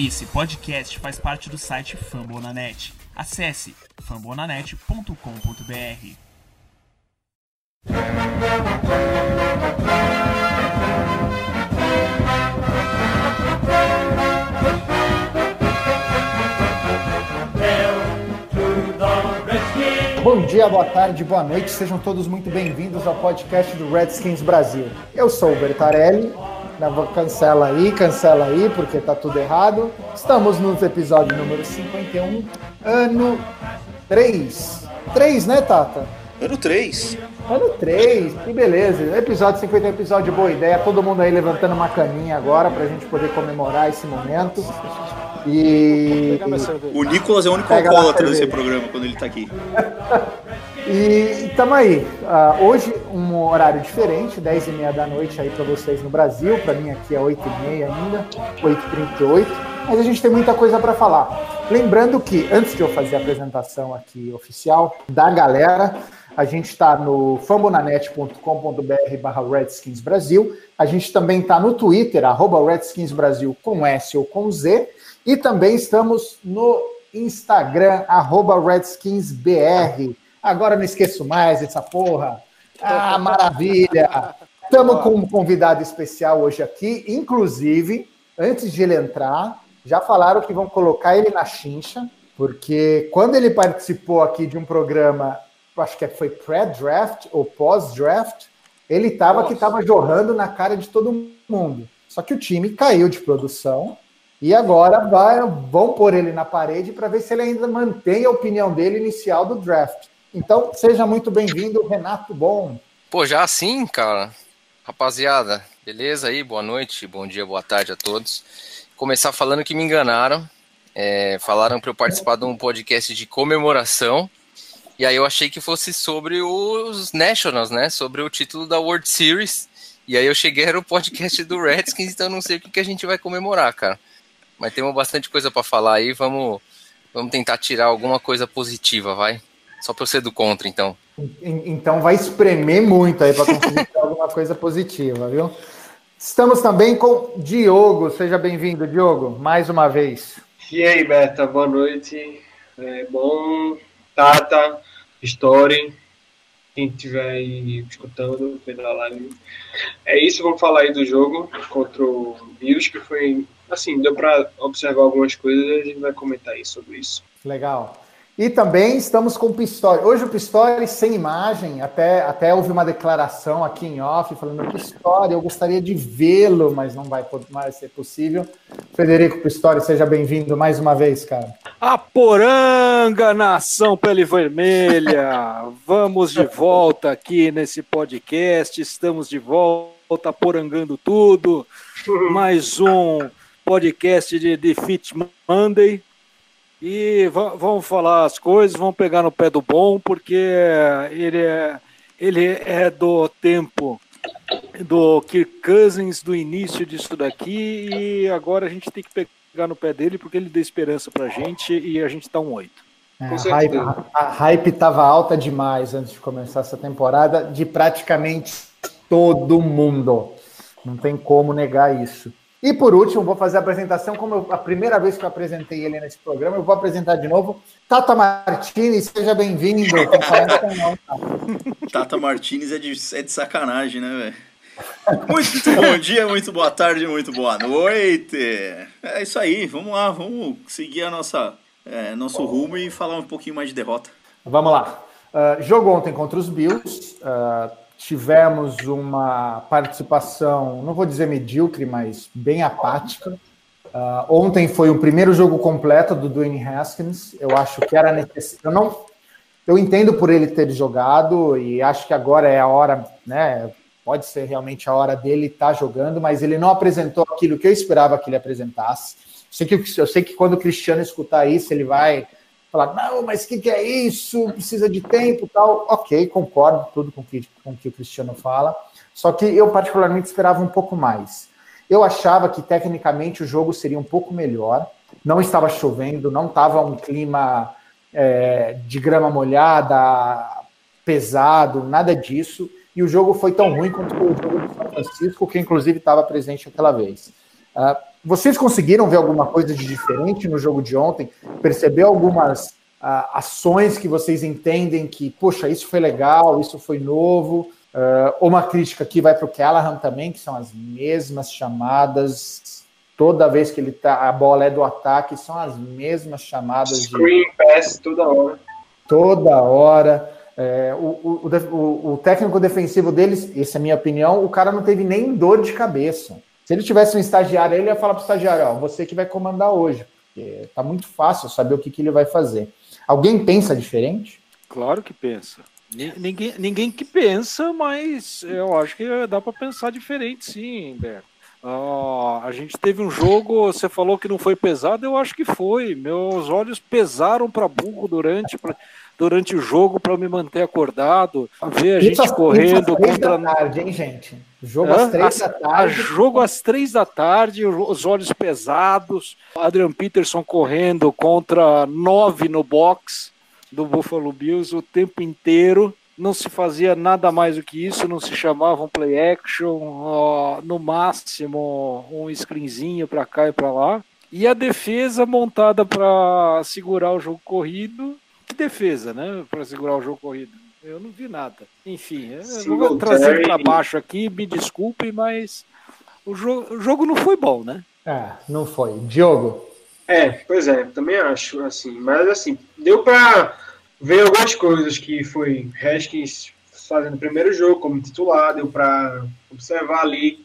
Esse podcast faz parte do site Fambonanet. Acesse fambonanet.com.br. Bom dia, boa tarde, boa noite, sejam todos muito bem-vindos ao podcast do Redskins Brasil. Eu sou o Bertarelli, cancela aí, cancela aí, porque tá tudo errado. Estamos no episódio número 51, ano 3. 3, né, Tata? Ano 3. Ano 3, que beleza. Episódio 51, episódio boa ideia. Todo mundo aí levantando uma caninha agora pra gente poder comemorar esse momento. E. O Nicolas é o único alcoólatra desse programa quando ele tá aqui. E estamos aí. Uh, hoje, um horário diferente, 10 e meia da noite aí para vocês no Brasil. Para mim aqui é 8 e meia ainda, 8h38. Mas a gente tem muita coisa para falar. Lembrando que, antes de eu fazer a apresentação aqui oficial da galera, a gente está no fambonanet.com.br barra Redskins Brasil. A gente também está no Twitter, arroba Redskins Brasil com S ou com Z. E também estamos no Instagram, arroba RedskinsBR. Agora não esqueço mais essa porra. Ah, maravilha! Estamos com um convidado especial hoje aqui. Inclusive, antes de ele entrar, já falaram que vão colocar ele na chincha, porque quando ele participou aqui de um programa, acho que foi pré-draft ou pós-draft, ele estava que estava jorrando na cara de todo mundo. Só que o time caiu de produção e agora vai, vão pôr ele na parede para ver se ele ainda mantém a opinião dele inicial do draft. Então, seja muito bem-vindo, Renato Bom. Pô, já assim, cara. Rapaziada, beleza aí? Boa noite, bom dia, boa tarde a todos. Começar falando que me enganaram. É, falaram para eu participar de um podcast de comemoração. E aí eu achei que fosse sobre os Nationals, né? Sobre o título da World Series. E aí eu cheguei era o podcast do Redskins, então não sei o que, que a gente vai comemorar, cara. Mas temos bastante coisa para falar aí. Vamos, vamos tentar tirar alguma coisa positiva, vai. Só para eu ser do contra, então. Então vai espremer muito aí para conseguir ter alguma coisa positiva, viu? Estamos também com Diogo. Seja bem-vindo, Diogo, mais uma vez. E aí, Berta, boa noite. É bom, Tata, Story, quem estiver aí escutando, a live. É isso, vamos falar aí do jogo contra o Bills, que foi, assim, deu para observar algumas coisas e a gente vai comentar aí sobre isso. Legal. E também estamos com o Pistori. Hoje o Pistori sem imagem, até, até houve uma declaração aqui em off falando Pistori, eu gostaria de vê-lo, mas não vai mais ser possível. Frederico Pistori, seja bem-vindo mais uma vez, cara. A poranga, nação pele vermelha! Vamos de volta aqui nesse podcast, estamos de volta porangando tudo. Mais um podcast de Defeat Monday e vamos falar as coisas, vamos pegar no pé do bom, porque ele é, ele é do tempo do Kirk Cousins, do início disso daqui, e agora a gente tem que pegar no pé dele, porque ele deu esperança pra gente e a gente tá um oito. É, a, hype, a hype tava alta demais antes de começar essa temporada, de praticamente todo mundo. Não tem como negar isso. E por último, vou fazer a apresentação, como eu, a primeira vez que eu apresentei ele nesse programa, eu vou apresentar de novo. Tata Martinez, seja bem-vindo. Tata Martinez é de, é de sacanagem, né, velho? Muito bom dia, muito boa tarde, muito boa noite. É isso aí, vamos lá, vamos seguir a nossa, é, nosso rumo e falar um pouquinho mais de derrota. Vamos lá. Uh, jogo ontem contra os Bills. Uh, tivemos uma participação, não vou dizer medíocre, mas bem apática. Uh, ontem foi o primeiro jogo completo do Dwayne Haskins. Eu acho que era necessário. Eu não, eu entendo por ele ter jogado e acho que agora é a hora, né? Pode ser realmente a hora dele estar tá jogando, mas ele não apresentou aquilo que eu esperava que ele apresentasse. Eu sei que, eu sei que quando o Cristiano escutar isso, ele vai falar, não, mas o que, que, é isso? Precisa de tempo tal. Ok, concordo tudo com que, com que o Cristiano fala. Só que eu particularmente esperava um pouco mais. Eu achava que tecnicamente o jogo seria um pouco melhor. Não estava chovendo, não estava um clima é, de grama molhada, pesado, nada disso. E o jogo foi tão ruim quanto o jogo do São Francisco, que inclusive estava presente aquela vez. Uh, vocês conseguiram ver alguma coisa de diferente no jogo de ontem? Perceber algumas uh, ações que vocês entendem que, poxa, isso foi legal, isso foi novo? Uh, uma crítica aqui vai para o Callahan também, que são as mesmas chamadas. Toda vez que ele tá, a bola é do ataque, são as mesmas chamadas. Screen de... pass toda hora. Toda hora. É, o, o, o, o, técnico defensivo deles, essa é a minha opinião, o cara não teve nem dor de cabeça. Se ele tivesse um estagiário, ele ia falar para o estagiário: ó, você que vai comandar hoje, porque tá muito fácil saber o que, que ele vai fazer. Alguém pensa diferente? Claro que pensa. Ninguém, ninguém que pensa, mas eu acho que dá para pensar diferente, sim. Uh, a gente teve um jogo, você falou que não foi pesado, eu acho que foi. Meus olhos pesaram para burro durante, pra, durante o jogo para me manter acordado. Ver a gente correndo contra. Da tarde, hein, gente? Jogo às três da tarde. Jogo às três da tarde, os olhos pesados. Adrian Peterson correndo contra nove no box do Buffalo Bills o tempo inteiro. Não se fazia nada mais do que isso, não se chamava um play action, no máximo um screenzinho para cá e para lá. E a defesa montada para segurar o jogo corrido. Defesa, né? Para segurar o jogo corrido. Eu não vi nada. Enfim, eu vou trazer para baixo aqui, me desculpem, mas o, jo o jogo não foi bom, né? É, não foi. Diogo, é, pois é, também acho, assim, mas assim, deu para ver algumas coisas que foi Haskins fazendo o primeiro jogo como titular, deu para observar ali,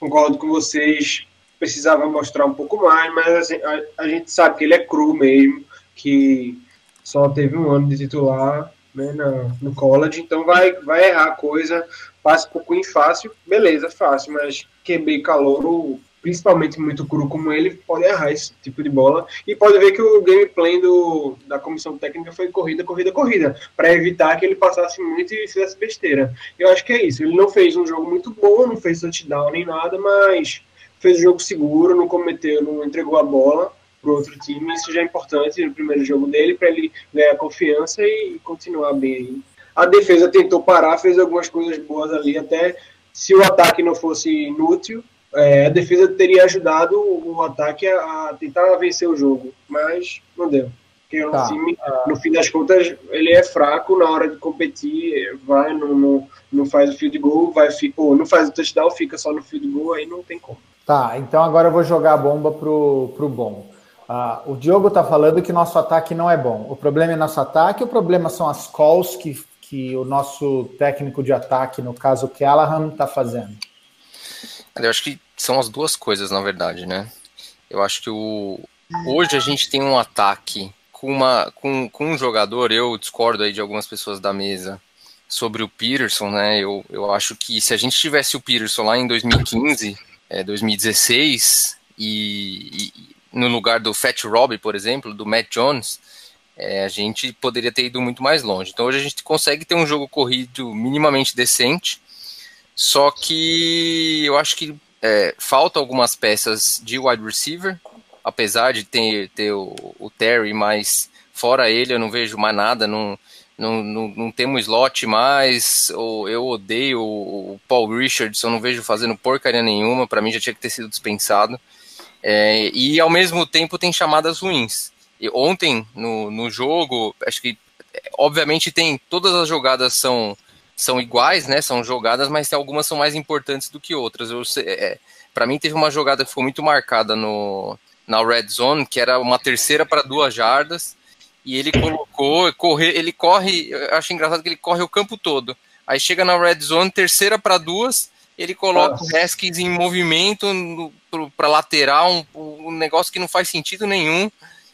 concordo com vocês, precisava mostrar um pouco mais, mas assim, a, a, gente sabe que ele é cru mesmo, que só teve um ano de titular né, no, college, então vai, vai errar coisa, passa um pouquinho fácil, beleza, fácil, mas QB calor, principalmente muito cru como ele, pode errar esse tipo de bola. E pode ver que o gameplay do, da comissão técnica foi corrida, corrida, corrida, para evitar que ele passasse muito e fizesse besteira. Eu acho que é isso. Ele não fez um jogo muito bom, não fez touchdown nem nada, mas fez um jogo seguro, não cometeu, não entregou a bola para outro time. Isso já é importante no primeiro jogo dele, para ele ganhar confiança e continuar bem aí. A defesa tentou parar, fez algumas coisas boas ali, até se o ataque não fosse inútil, é, a defesa teria ajudado o ataque a, a, tentar vencer o jogo, mas não deu. Porque é tá. time, uh... no fim das contas, ele é fraco na hora de competir, vai, não, não, não faz o field goal, vai, ou não faz o touchdown, fica só no field goal, aí não tem como. Tá, então agora eu vou jogar a bomba pro, pro bom. Uh, o Diogo tá falando que nosso ataque não é bom. O problema é nosso ataque, o problema são as calls que, que o nosso técnico de ataque, no caso o Callahan, tá fazendo. Eu acho que são as duas coisas, na verdade, né? Eu acho que o, hoje a gente tem um ataque com, uma, com, com um jogador, eu discordo aí de algumas pessoas da mesa sobre o Peterson, né? Eu, eu acho que se a gente tivesse o Peterson lá em 2015, é, 2016, e, e no lugar do Fat Robbie, por exemplo, do Matt Jones, é, a gente poderia ter ido muito mais longe. Então hoje a gente consegue ter um jogo corrido minimamente decente, só que eu acho que é, falta algumas peças de wide receiver, apesar de ter, ter o, o, Terry, mas fora ele eu não vejo mais nada, não, não, não, não temos slot mais, ou eu odeio o, o Paul Richardson, não vejo fazendo porcaria nenhuma, para mim já tinha que ter sido dispensado. É, e ao mesmo tempo tem chamadas ruins. E ontem no, no jogo, acho que obviamente tem todas as jogadas são são iguais, né? São jogadas, mas algumas são mais importantes do que outras. É, para mim teve uma jogada que ficou muito marcada no na red zone, que era uma terceira para duas jardas, e ele colocou, corre, ele corre, eu acho engraçado que ele corre o campo todo. Aí chega na red zone, terceira para duas, ele coloca Nossa. o Haskins em movimento para lateral, um, um negócio que não faz sentido nenhum.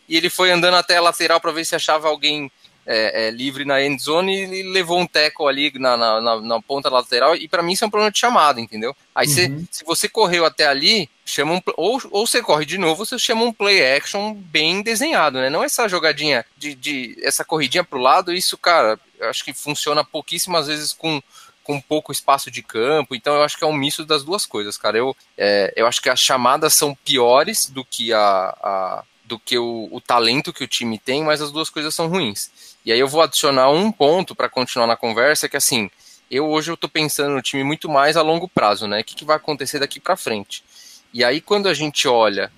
E ele foi andando até a lateral para ver se achava alguém é, é, livre na end zone e levou um teco ali na, na, na, na ponta lateral. E para mim isso é um problema de chamada, entendeu? Aí uhum. cê, se você correu até ali, chama um, ou, ou você corre de novo, você chama um play action bem desenhado, né? Não essa jogadinha de, de essa corridinha pro lado, isso, cara, acho que funciona pouquíssimas vezes com com pouco espaço de campo, então eu acho que é um misto das duas coisas, cara. Eu, é, eu acho que as chamadas são piores do que a, a do que o, o, talento que o time tem, mas as duas coisas são ruins. E aí eu vou adicionar um ponto para continuar na conversa, que assim, eu hoje eu tô pensando no time muito mais a longo prazo, né? O que, que vai acontecer daqui para frente? E aí, quando a gente olha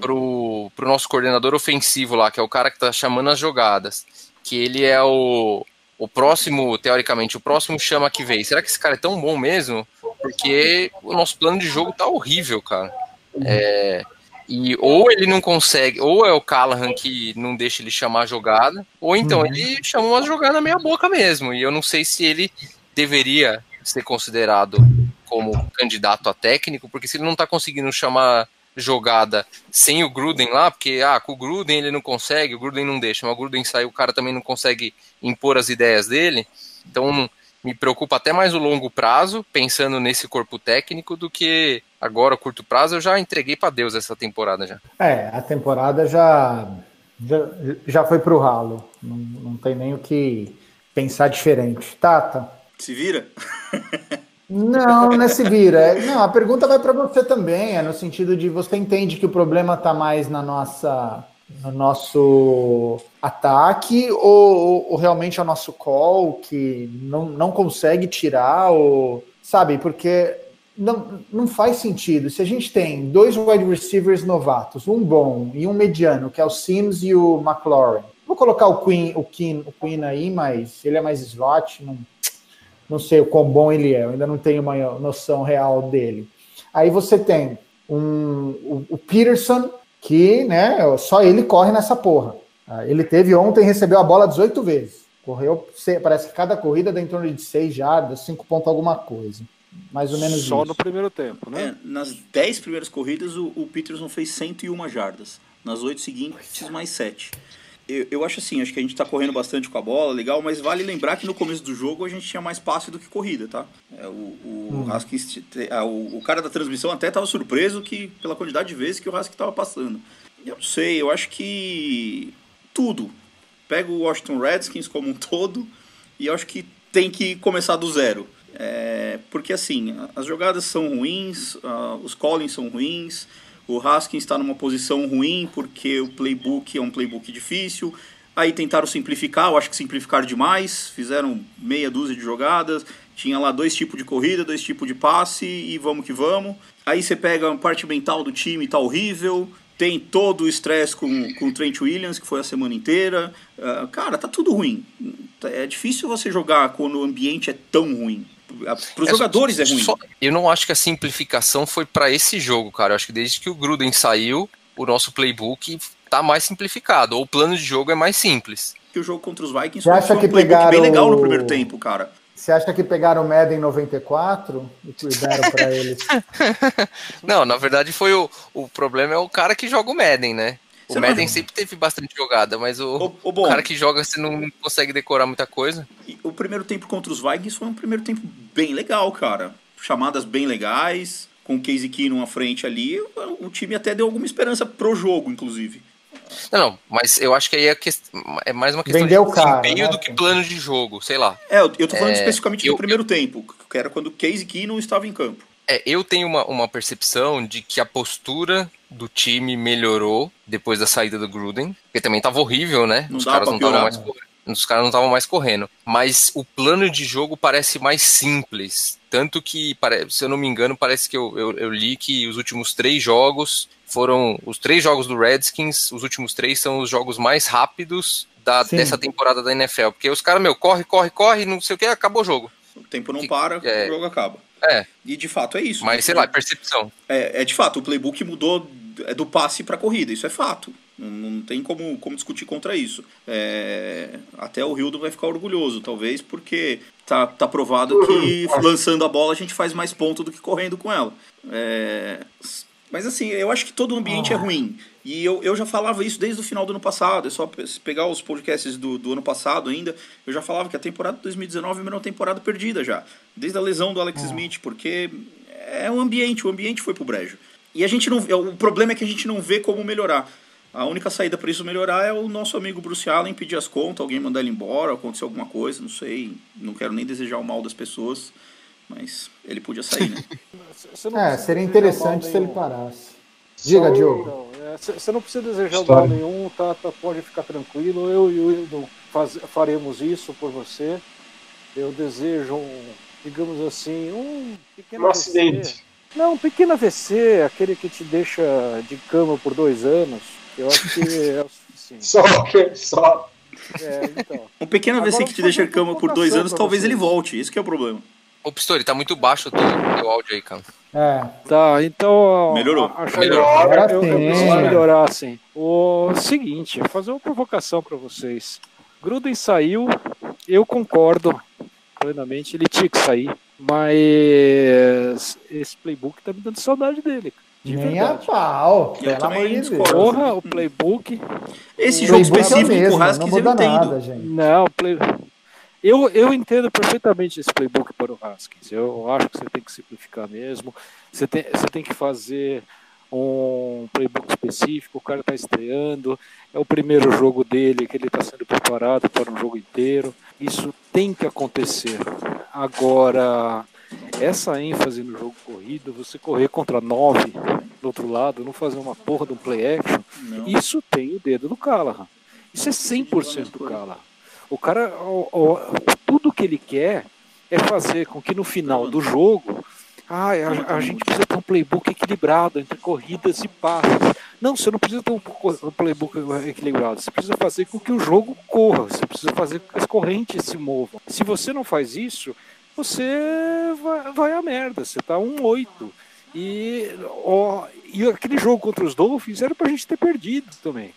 pro, pro nosso coordenador ofensivo lá, que é o cara que tá chamando as jogadas, que ele é o, o próximo, teoricamente, o próximo chama que veio. Será que esse cara é tão bom mesmo? Porque o nosso plano de jogo tá horrível, cara. É, e ou ele não consegue, ou é o Callahan que não deixa ele chamar a jogada, ou então uhum. ele chama uma jogada meia boca mesmo. E eu não sei se ele deveria ser considerado como candidato a técnico, porque se ele não está conseguindo chamar jogada sem o Gruden lá, porque ah, com o Gruden ele não consegue, o Gruden não deixa, mas o Gruden sai, o cara também não consegue impor as ideias dele. Então me preocupa até mais o longo prazo, pensando nesse corpo técnico, do que agora, o curto prazo, eu já entreguei para Deus essa temporada já. É, a temporada já, já, já foi pro ralo. Não, não tem nem o que pensar diferente. Tata? Se vira? Não, não é se. É, não, a pergunta vai para você também, é no sentido de você entende que o problema está mais na nossa no nosso ataque ou, ou, realmente é o nosso call que não, não consegue tirar ou sabe porque não, não faz sentido se a gente tem dois wide receivers novatos um bom e um mediano que é o Sims e o McLaurin vou colocar o Queen o Queen o Queen aí mas ele é mais slot não não sei o quão bom ele é, eu ainda não tenho uma noção real dele. Aí você tem um, o, o Peterson, que né, só ele corre nessa porra. Ah, ele teve ontem, recebeu a bola 18 vezes. Correu, parece que cada corrida dá em torno de 6 jardas, 5 pontos alguma coisa. Mais ou menos Só isso. no primeiro tempo, né? É, nas 10 primeiras corridas, o, o Peterson fez 101 jardas. Nas 8 seguintes, mais 7 eu, eu acho assim, acho que a gente tá correndo bastante com a bola, legal, mas vale lembrar que no começo do jogo a gente tinha mais passe do que corrida, tá? É, o, o, hum. Haskins, é, o, o, cara da transmissão até tava surpreso que pela quantidade de vezes que o Haskins tava passando. Eu não sei, eu acho que tudo. Pega o Washington Redskins como um todo e eu acho que tem que começar do zero. É, porque assim, as jogadas são ruins, uh, os callings são ruins, o Haskins está numa posição ruim porque o playbook é um playbook difícil. Aí tentaram simplificar, eu acho que simplificaram demais, fizeram meia dúzia de jogadas, tinha lá dois tipos de corrida, dois tipos de passe e vamos que vamos. Aí você pega a parte mental do time, tá horrível, tem todo o estresse com, com o Trent Williams, que foi a semana inteira. Uh, cara, tá tudo ruim. É difícil você jogar quando o ambiente é tão ruim. Para os é, jogadores é ruim. Só, eu não acho que a simplificação foi para esse jogo, cara. Eu acho que desde que o Gruden saiu, o nosso playbook tá mais simplificado, ou o plano de jogo é mais simples. Que o jogo contra os Vikings Você acha um que pegaram bem legal no primeiro tempo, cara. Você acha que pegaram o Madden 94 e deram para eles? não, na verdade foi o, o problema é o cara que joga o Madden, né? O você Madden não... sempre teve bastante jogada, mas o, o, o cara que joga você não consegue decorar muita coisa. O primeiro tempo contra os Vikings foi um primeiro tempo bem legal, cara. Chamadas bem legais, com o Casey Keenum à frente ali. O time até deu alguma esperança pro jogo, inclusive. Não, não, mas eu acho que aí é, que... é mais uma questão Vendeu de desempenho né? do que plano de jogo, sei lá. É, eu tô falando é, especificamente eu, do primeiro eu... tempo, que era quando o Casey Keenum estava em campo. É, eu tenho uma, uma percepção de que a postura do time melhorou depois da saída do Gruden, porque também tava horrível, né? Não Os caras não estavam mais correndo. Os caras não estavam mais correndo. Mas o plano de jogo parece mais simples. Tanto que, se eu não me engano, parece que eu, eu, eu li que os últimos três jogos foram. Os três jogos do Redskins, os últimos três são os jogos mais rápidos da, dessa temporada da NFL. Porque os caras, meu, corre, corre, corre, não sei o que, acabou o jogo. O tempo não para, é, o jogo acaba. É. E de fato é isso. Mas sei lá, percepção. É, é de fato, o playbook mudou é do passe para corrida, isso é fato. Não, não, tem como, como discutir contra isso. É, até o Hildo vai ficar orgulhoso, talvez, porque tá, tá provado que lançando a bola a gente faz mais ponto do que correndo com ela. É, mas assim, eu acho que todo o ambiente é ruim. E eu, eu já falava isso desde o final do ano passado. É só pegar os podcasts do, do ano passado ainda. Eu já falava que a temporada de 2019 era uma temporada perdida já. Desde a lesão do Alex Smith, porque é o ambiente, o ambiente foi pro brejo. E a gente não. O problema é que a gente não vê como melhorar. A única saída para isso melhorar é o nosso amigo Bruce Allen pedir as contas, alguém mandar ele embora, acontecer alguma coisa, não sei. Não quero nem desejar o mal das pessoas, mas ele podia sair, né? é, seria interessante se ele parasse. Diga, Diogo. Você não precisa desejar mal nenhum, tá, tá, pode ficar tranquilo. Eu e o Hildo faremos isso por você. Eu desejo, digamos assim, um pequeno um acidente. Não, um pequeno AVC, aquele que te deixa de cama por dois anos. Eu acho que é o suficiente. Só, só. É, então. Um pequeno AVC Agora que te deixa em cama por dois anos, talvez ele volte. Isso que é o problema. Ô, Pistori, tá muito baixo o teu, teu áudio aí, cara. É. Tá, então. Melhorou. a- Acho Melhorou. Agora Eu, eu preciso melhorar, assim. O seguinte, fazer uma provocação para vocês. Gruden saiu, eu concordo plenamente, ele tinha que sair, mas esse playbook tá me dando saudade dele. De Nem a verdade. pau. Eu Pelo também amor de Deus. Porra, o playbook. Esse O jogo playbook é o específico com mesmo, o Haskins não eu muda entendo. nada, gente. Não, play... eu, eu entendo perfeitamente esse playbook para o Haskins. Eu acho que você tem que simplificar mesmo. Você tem, você tem que fazer um playbook específico. O cara está estreando, é o primeiro jogo dele que ele está sendo preparado para um jogo inteiro. Isso tem que acontecer. Agora, essa ênfase no jogo corrido, você correr contra nove do outro lado, não fazer uma porra de um play action, Não. isso tem o dedo do Callahan. Isso é 100% do Callahan. O cara, o- o- tudo que ele quer é fazer com que no final do jogo, ah, a, a gente precisa ter um playbook equilibrado entre corridas e passes. Não, você não precisa ter um, playbook equilibrado. Você precisa fazer com que o jogo corra. Você precisa fazer com que as correntes se movam. Se você não faz isso, você vai, vai a merda. Você tá um 8. E, ó, e aquele jogo contra os Dolphins era pra gente ter perdido também.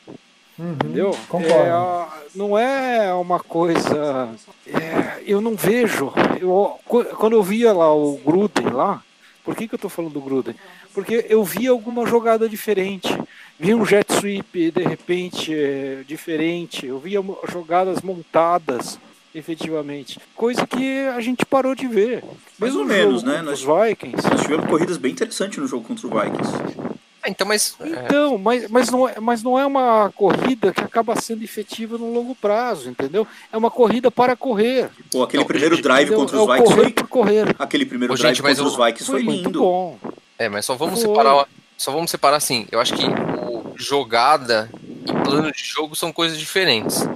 Uhum, Entendeu? Concordo. É, não é uma coisa. é, eu não vejo. Eu, qu- quando eu via lá o Gruden lá, por que, que eu tô falando do Gruden? Porque eu via alguma jogada diferente. Vi um jet sweep de repente é, diferente. Eu via jogadas montadas efetivamente. Coisa que a gente parou de ver. Mais Mesmo ou no menos, jogo né? Nós- Os Vikings. Nós tivemos corridas bem interessantes no jogo contra o Vikings. Ah, então, mas. é, Então, mas, mas, não é, mas não é uma corrida que acaba sendo efetiva no longo prazo, entendeu? É uma corrida para correr. Pô, aquele Não, primeiro gente, drive entendeu? contra é os o Vikings correr foi. por correr. Aquele primeiro Ô, drive gente, contra os Vikings foi, muito lindo. bom. É, mas só vamos Foi. separar. Só vamos separar assim. Eu acho que o jogada e plano de jogo são coisas diferentes.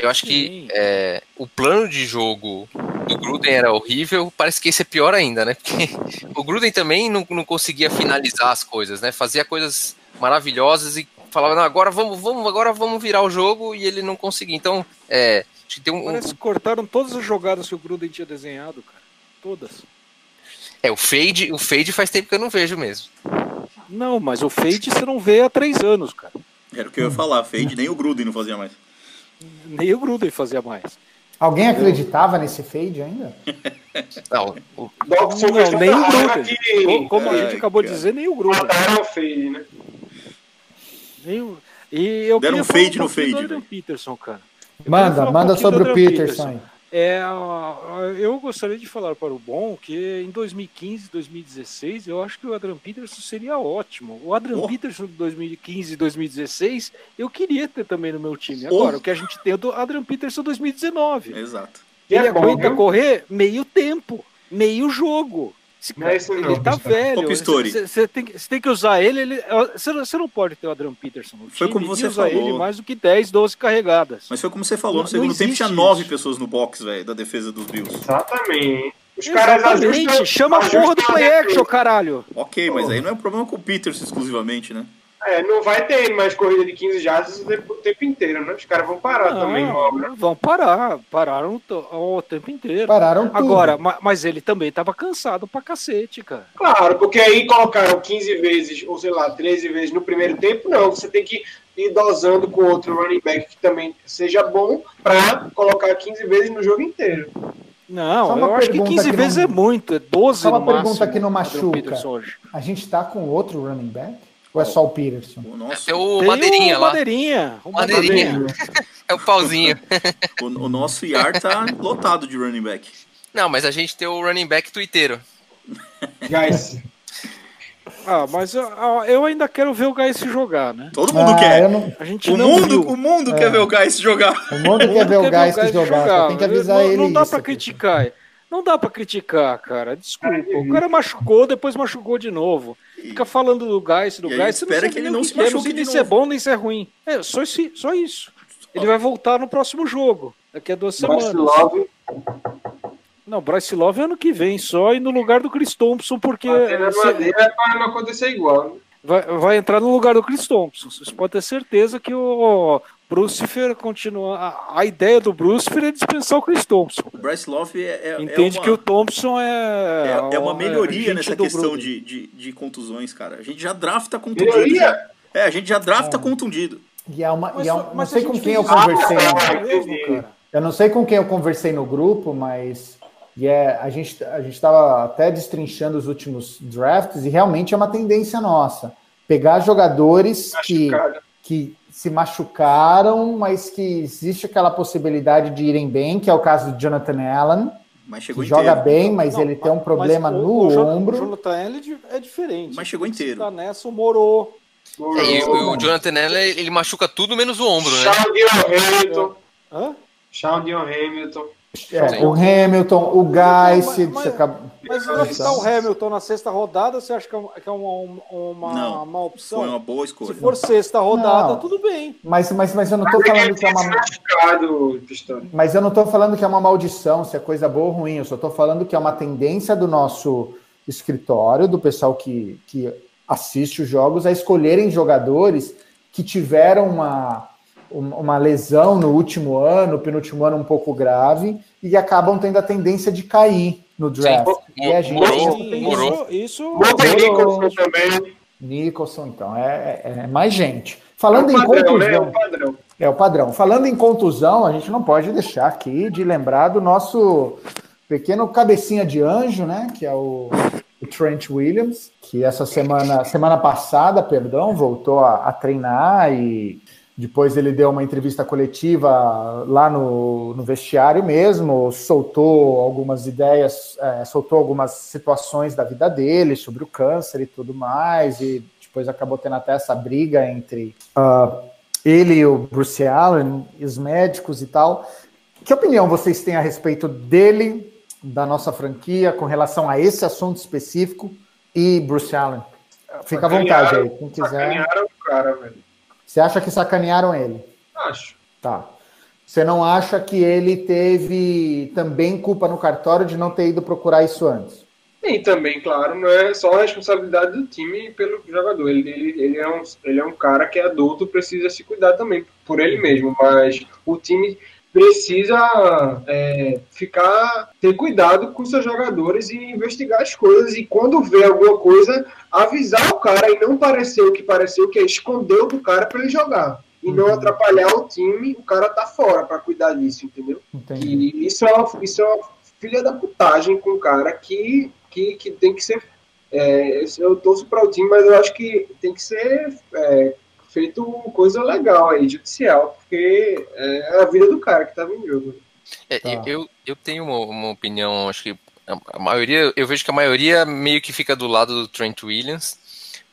Eu acho que é, o plano de jogo do Gruden era horrível, parece que esse é pior ainda, né? Porque o Gruden também não, não conseguia finalizar as coisas, né? Fazia coisas maravilhosas e falava, não, agora vamos, vamos, agora vamos virar o jogo e ele não conseguia. Então, é, acho que tem um, Parece que cortaram todas as jogadas que o Gruden tinha desenhado, cara. Todas. é o fade, o fade faz tempo que eu não vejo mesmo. Não, mas o fade você não vê há três anos, cara. Era o que eu ia falar. Fade nem o Gruden não fazia mais. Nem o Gruden fazia mais. Alguém acreditava nesse fade ainda? Não, o- Não, Silva nem o Gruden. que Como a gente acabou de cara. dizer, nem o Gruden. mataram o Fade, né? Nem o- E eu Deram um fade no fade, do Adrian velho. Peterson, cara. Manda, um manda sobre o Peterson aí. É, eu gostaria de falar para o Bom que em 2015, 2016, eu acho que o Adrian Peterson seria ótimo. O Adrian Oh. Peterson de 2015 e 2016, eu queria ter também no meu time. Oh. Agora, o que a gente tem é do Adrian Peterson 2019. Exato. Ele é bom, aguenta viu? correr meio tempo, meio jogo. Esse Não é cara, isso não, ele tá Pistori. velho. Você tem, tem que usar ele. você, não, não pode ter o Adrian Peterson no Foi time como e você usar falou. ele mais do que 10, 12 carregadas. Mas foi como você falou, Não- no segundo não tempo tinha existe nove isso. pessoas no box, velho, da defesa dos Bills. Exatamente. Os caras Exatamente. ajustam. Chama a porra do play action, caralho. Ok, mas aí não é um problema com o Peters exclusivamente, né? É, não vai ter mais corrida de 15 jardas o tempo, inteiro, né? Os caras vão parar também, Não, obra. vão parar. Pararam o tempo inteiro. Pararam tudo. Agora, ma- mas ele também tava cansado pra cacete, cara. Claro, porque aí colocaram 15 vezes, ou sei lá, 13 vezes no primeiro tempo, não. Você tem que ir dosando com outro running back que também seja bom pra colocar 15 vezes no jogo inteiro. Não, eu acho que pergunta 15 que vezes não- é muito, é 12 Só uma no pergunta máximo, que não machuca. A gente tá com outro running back? Ou é só o Peterson? O nosso, Tem o Tem Madeirinha o lá. Madeirinha. O Madeirinha. É o pauzinho. o, o nosso IAR tá lotado de running back. Não, mas a gente tem o running back twitteiro. Guys, Ah, mas eu, eu ainda quero ver o Gás jogar, né? Todo mundo Ah, quer. não- A gente O não mundo, viu. o mundo quer ver o Gás jogar. O mundo quer ver o Geist jogar, só tem que avisar não, ele Não dá isso. pra criticar. Não dá pra criticar, cara. Desculpa. O cara machucou, depois machucou de novo. Fica falando do Geist, do você espera que ele não o se que é, não machuque sei de nem se novo. é bom nem se é ruim. É, só, esse- só isso. Ele vai voltar no próximo jogo. Daqui a duas Max semanas. Love, Não, Bryce Love é ano que vem só e no lugar do Chris Thompson, porque. Madeira é para não acontecer igual. Né? Vai, vai entrar no lugar do Chris Thompson. Vocês podem ter certeza que o Brucifer continua. A, a ideia do Brucifer é dispensar o Chris Thompson. O Bryce Love é, é Entende é uma, que o Thompson é. é, é uma melhoria nessa questão de, de, de contusões, cara. A gente já drafta contundido. Melhoria? É, a gente já drafta contundido. E é uma, Mas, e é um- não mas sei com quem eu conversei. no mesmo, cara. Eu não sei com quem eu conversei no grupo, mas e é, a gente a gente estava até destrinchando os últimos drafts e realmente é uma tendência nossa pegar jogadores que, que se machucaram, mas que existe aquela possibilidade de irem bem, que é o caso do Jonathan Allen, Mas que chegou joga inteiro. bem, mas Não, ele tem um problema o- no o ombro. O Jonathan Elliott é diferente. Mas chegou inteiro. Tá nessa, o Moro. É, e o, o Jonathan Allen, ele machuca tudo menos o ombro, né? Sean Dion Hamilton. Hã? Sean Dion Hamilton. É, o Hamilton, o se, Mas- acaba- Mas se draftar o Hamilton na sexta rodada, você acha que é uma, é uma, uma, Não, uma opção? Foi uma boa escolha. Se for sexta rodada, Não. tudo bem. mas, mas, mas eu não tô falando que é uma machucado. Mas eu não estou falando que é uma maldição, se é coisa boa ou ruim, eu só estou falando que é uma tendência do nosso escritório, do pessoal que, que assiste os jogos, a escolherem jogadores que tiveram uma, um- uma lesão no último ano, penúltimo ano um pouco grave, e acabam tendo a tendência de cair no draft. Sim. E a gente Morou, morou. Isso, isso Morou. Nicholson também. Nicholson, então, é, é- é mais gente. Falando é em o padrão, né? É contusão, o padrão. é o padrão. Falando em contusão, a gente não pode deixar aqui de lembrar do nosso pequeno cabecinha de anjo, né? Que é o, o Trent Williams, que essa semana, semana passada, perdão, voltou a, a treinar e depois ele deu uma entrevista coletiva lá no, no vestiário mesmo, soltou algumas ideias, é, soltou algumas situações da vida dele sobre o câncer e tudo mais, e depois acabou tendo até essa briga entre ah, ele e o Bruce Allen, e os médicos e tal. Que opinião vocês têm a respeito dele, da nossa franquia, com relação a esse assunto específico e Bruce Allen? Fica à vontade aí, quem quiser. Sacanearam o cara, velho. Você acha que sacanearam ele? Acho. Tá. Você não acha que ele teve também culpa no cartório de não ter ido procurar isso antes? E também, claro, não é só a responsabilidade do time pelo jogador. Ele, ele, ele, é um, ele é um cara que é adulto, precisa se cuidar também por ele mesmo. Mas o time precisa é, ficar ter cuidado com seus jogadores e investigar as coisas. E quando vê alguma coisa, avisar o cara e não parecer o que pareceu, que é esconder do cara para ele jogar. E não Uhum. atrapalhar o time, o cara tá fora para cuidar disso, entendeu? Entendi. E isso é uma, isso é uma filha da putagem com o cara que, que, que tem que ser. é, eu torço para o time, mas eu acho que tem que ser é, feito coisa legal aí, judicial, porque é a vida do cara que tava em jogo. É, Tá. eu, eu tenho uma, uma opinião, acho que a- a maioria, eu vejo que a maioria meio que fica do lado do Trent Williams,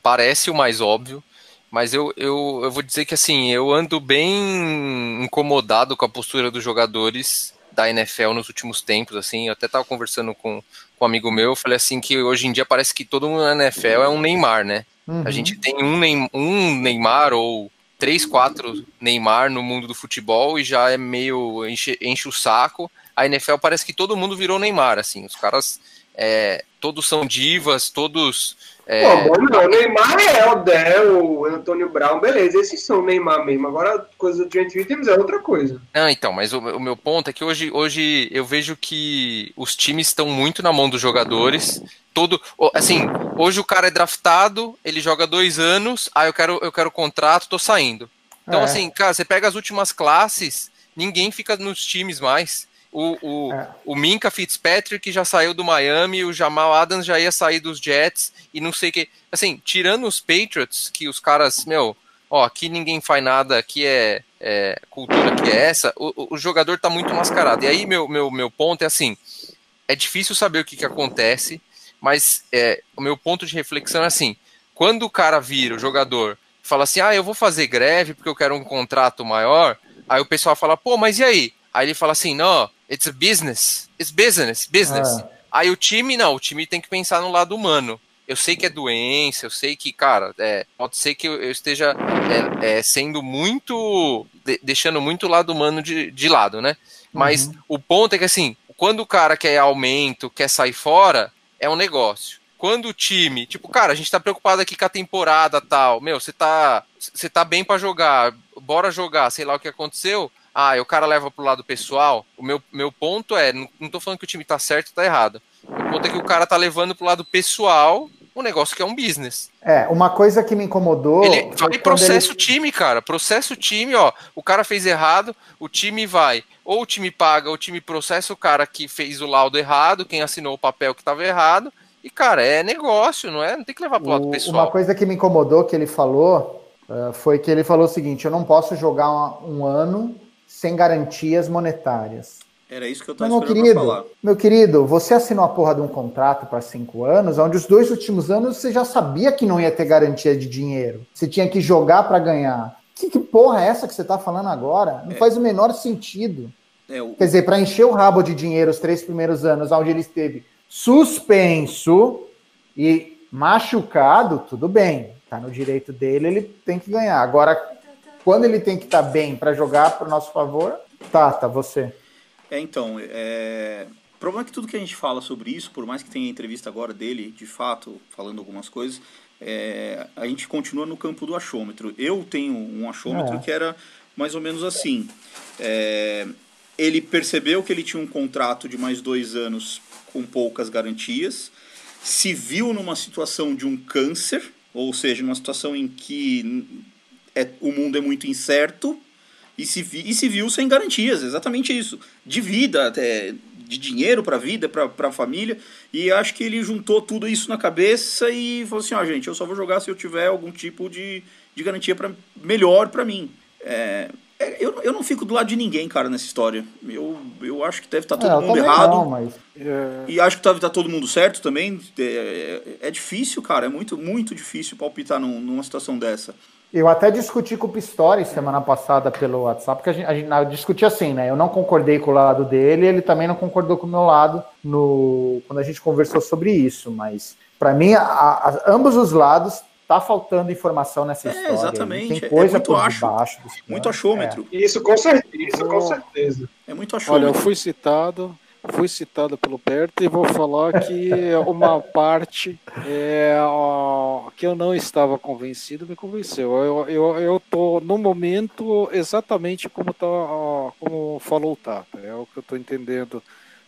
parece o mais óbvio, mas eu, eu, eu vou dizer que assim, eu ando bem incomodado com a postura dos jogadores da NFL nos últimos tempos, assim, eu até tava conversando com, com um amigo meu, eu falei assim que hoje em dia parece que todo mundo na NFL é um Neymar, né? Uhum. A gente tem um, Neym- um Neymar ou três, quatro Neymar no mundo do futebol e já é meio enche, enche o saco. A NFL parece que todo mundo virou Neymar, assim. Os caras é, todos são divas, todos. É, Pô, bom, não, o Neymar é o Del, o Antônio Brown, beleza, esses são o Neymar mesmo. Agora, a coisa do Trent Williams é outra coisa. Não, então, mas o, o meu ponto é que hoje, hoje eu vejo que os times estão muito na mão dos jogadores. Todo, assim, hoje o cara é draftado, ele joga dois anos, aí eu quero, eu quero contrato, tô saindo. Então, É. assim, cara, você pega as últimas classes, ninguém fica nos times mais. O, o, É. o Minka Fitzpatrick já saiu do Miami, o Jamal Adams já ia sair dos Jets e não sei o que. Assim, tirando os Patriots, que os caras, meu, ó, aqui ninguém faz nada, aqui é, é cultura que é essa, o, o- jogador tá muito mascarado. E aí, meu, meu, meu ponto é assim: é difícil saber o que, que acontece, mas é, o meu ponto de reflexão é assim: quando o cara vira, o jogador, fala assim, ah, eu vou fazer greve porque eu quero um contrato maior, aí o pessoal fala, pô, mas e aí? Aí ele fala assim, não, it's a business, it's business, business. Ah. Aí o time, não, o time tem que pensar no lado humano. Eu sei que é doença, eu sei que, cara, é, pode ser que eu, eu esteja é, é, sendo muito. de- deixando muito o lado humano de, de lado, né? Mas o ponto é que, assim, quando o cara quer aumento, quer sair fora, é um negócio. Quando o time, tipo, cara, a gente tá preocupado aqui com a temporada tal, meu, você tá, você tá bem para jogar, bora jogar, sei lá o que aconteceu. Ah, o cara leva pro lado pessoal. O meu, meu ponto é, não, não tô falando que o time tá certo ou tá errado. O ponto é que o cara tá levando pro lado pessoal um negócio que é um business. É, uma coisa que me incomodou. Ele vai processo ele... time, cara. Processo o time, ó. O cara fez errado, o time vai. Ou o time paga, ou o time processa o cara que fez o laudo errado, quem assinou o papel que estava errado. E, cara, é negócio, não é? Não tem que levar pro lado pessoal. Uma coisa que me incomodou que ele falou uh, foi que ele falou o seguinte: eu não posso jogar um, um ano sem garantias monetárias. Era isso que eu estava esperando meu querido, falar. Meu querido, você assinou a porra de um contrato para cinco anos, onde os dois últimos anos você já sabia que não ia ter garantia de dinheiro. Você tinha que jogar para ganhar. Que, que, porra é essa que você está falando agora? Não é. faz o menor sentido. É, o... Quer dizer, para encher o rabo de dinheiro os três primeiros anos, onde ele esteve suspenso e machucado, tudo bem. Tá no direito dele, ele tem que ganhar. Agora, quando ele tem que estar tá bem para jogar para o nosso favor, tá, tá você. É, então, é... o problema é que tudo que a gente fala sobre isso, por mais que tenha entrevista agora dele, de fato, falando algumas coisas, é... a gente continua no campo do achômetro. Eu tenho um achômetro é. que era mais ou menos assim. É... Ele percebeu que ele tinha um contrato de mais dois anos com poucas garantias, se viu numa situação de um câncer, ou seja, numa situação em que é, o mundo é muito incerto, e se, e sem garantias, exatamente isso. De vida, até, de dinheiro para a vida, para a família. E acho que ele juntou tudo isso na cabeça e falou assim: ó, oh, gente, eu só vou jogar se eu tiver algum tipo de, de garantia pra, melhor para mim. É, é, eu, eu não fico do lado de ninguém, cara, nessa história. Eu, eu acho que deve estar tá todo é, mundo errado. Não, mas... É. E acho que deve estar tá todo mundo certo também. É, é, difícil, cara. É muito, muito difícil palpitar num, numa situação dessa. Eu até discuti com o Pistori semana passada pelo WhatsApp, porque a gente, a gente eu discuti assim, né? Eu não concordei com o lado dele, ele também não concordou com o meu lado no, quando a gente conversou sobre isso. Mas, para mim, a, a, ambos os lados tá faltando informação nessa é, história. Exatamente. Tem coisa é muito por acho, debaixo. Muito achômetro. É. Isso com certeza. Isso com certeza. É muito achômetro. Olha, eu fui citado fui citado pelo Berto e vou falar que uma parte é, ó, que eu não estava convencido me convenceu. Eu, eu, eu tô no momento exatamente como, tá, ó, como falou o Tata. É o que eu estou entendendo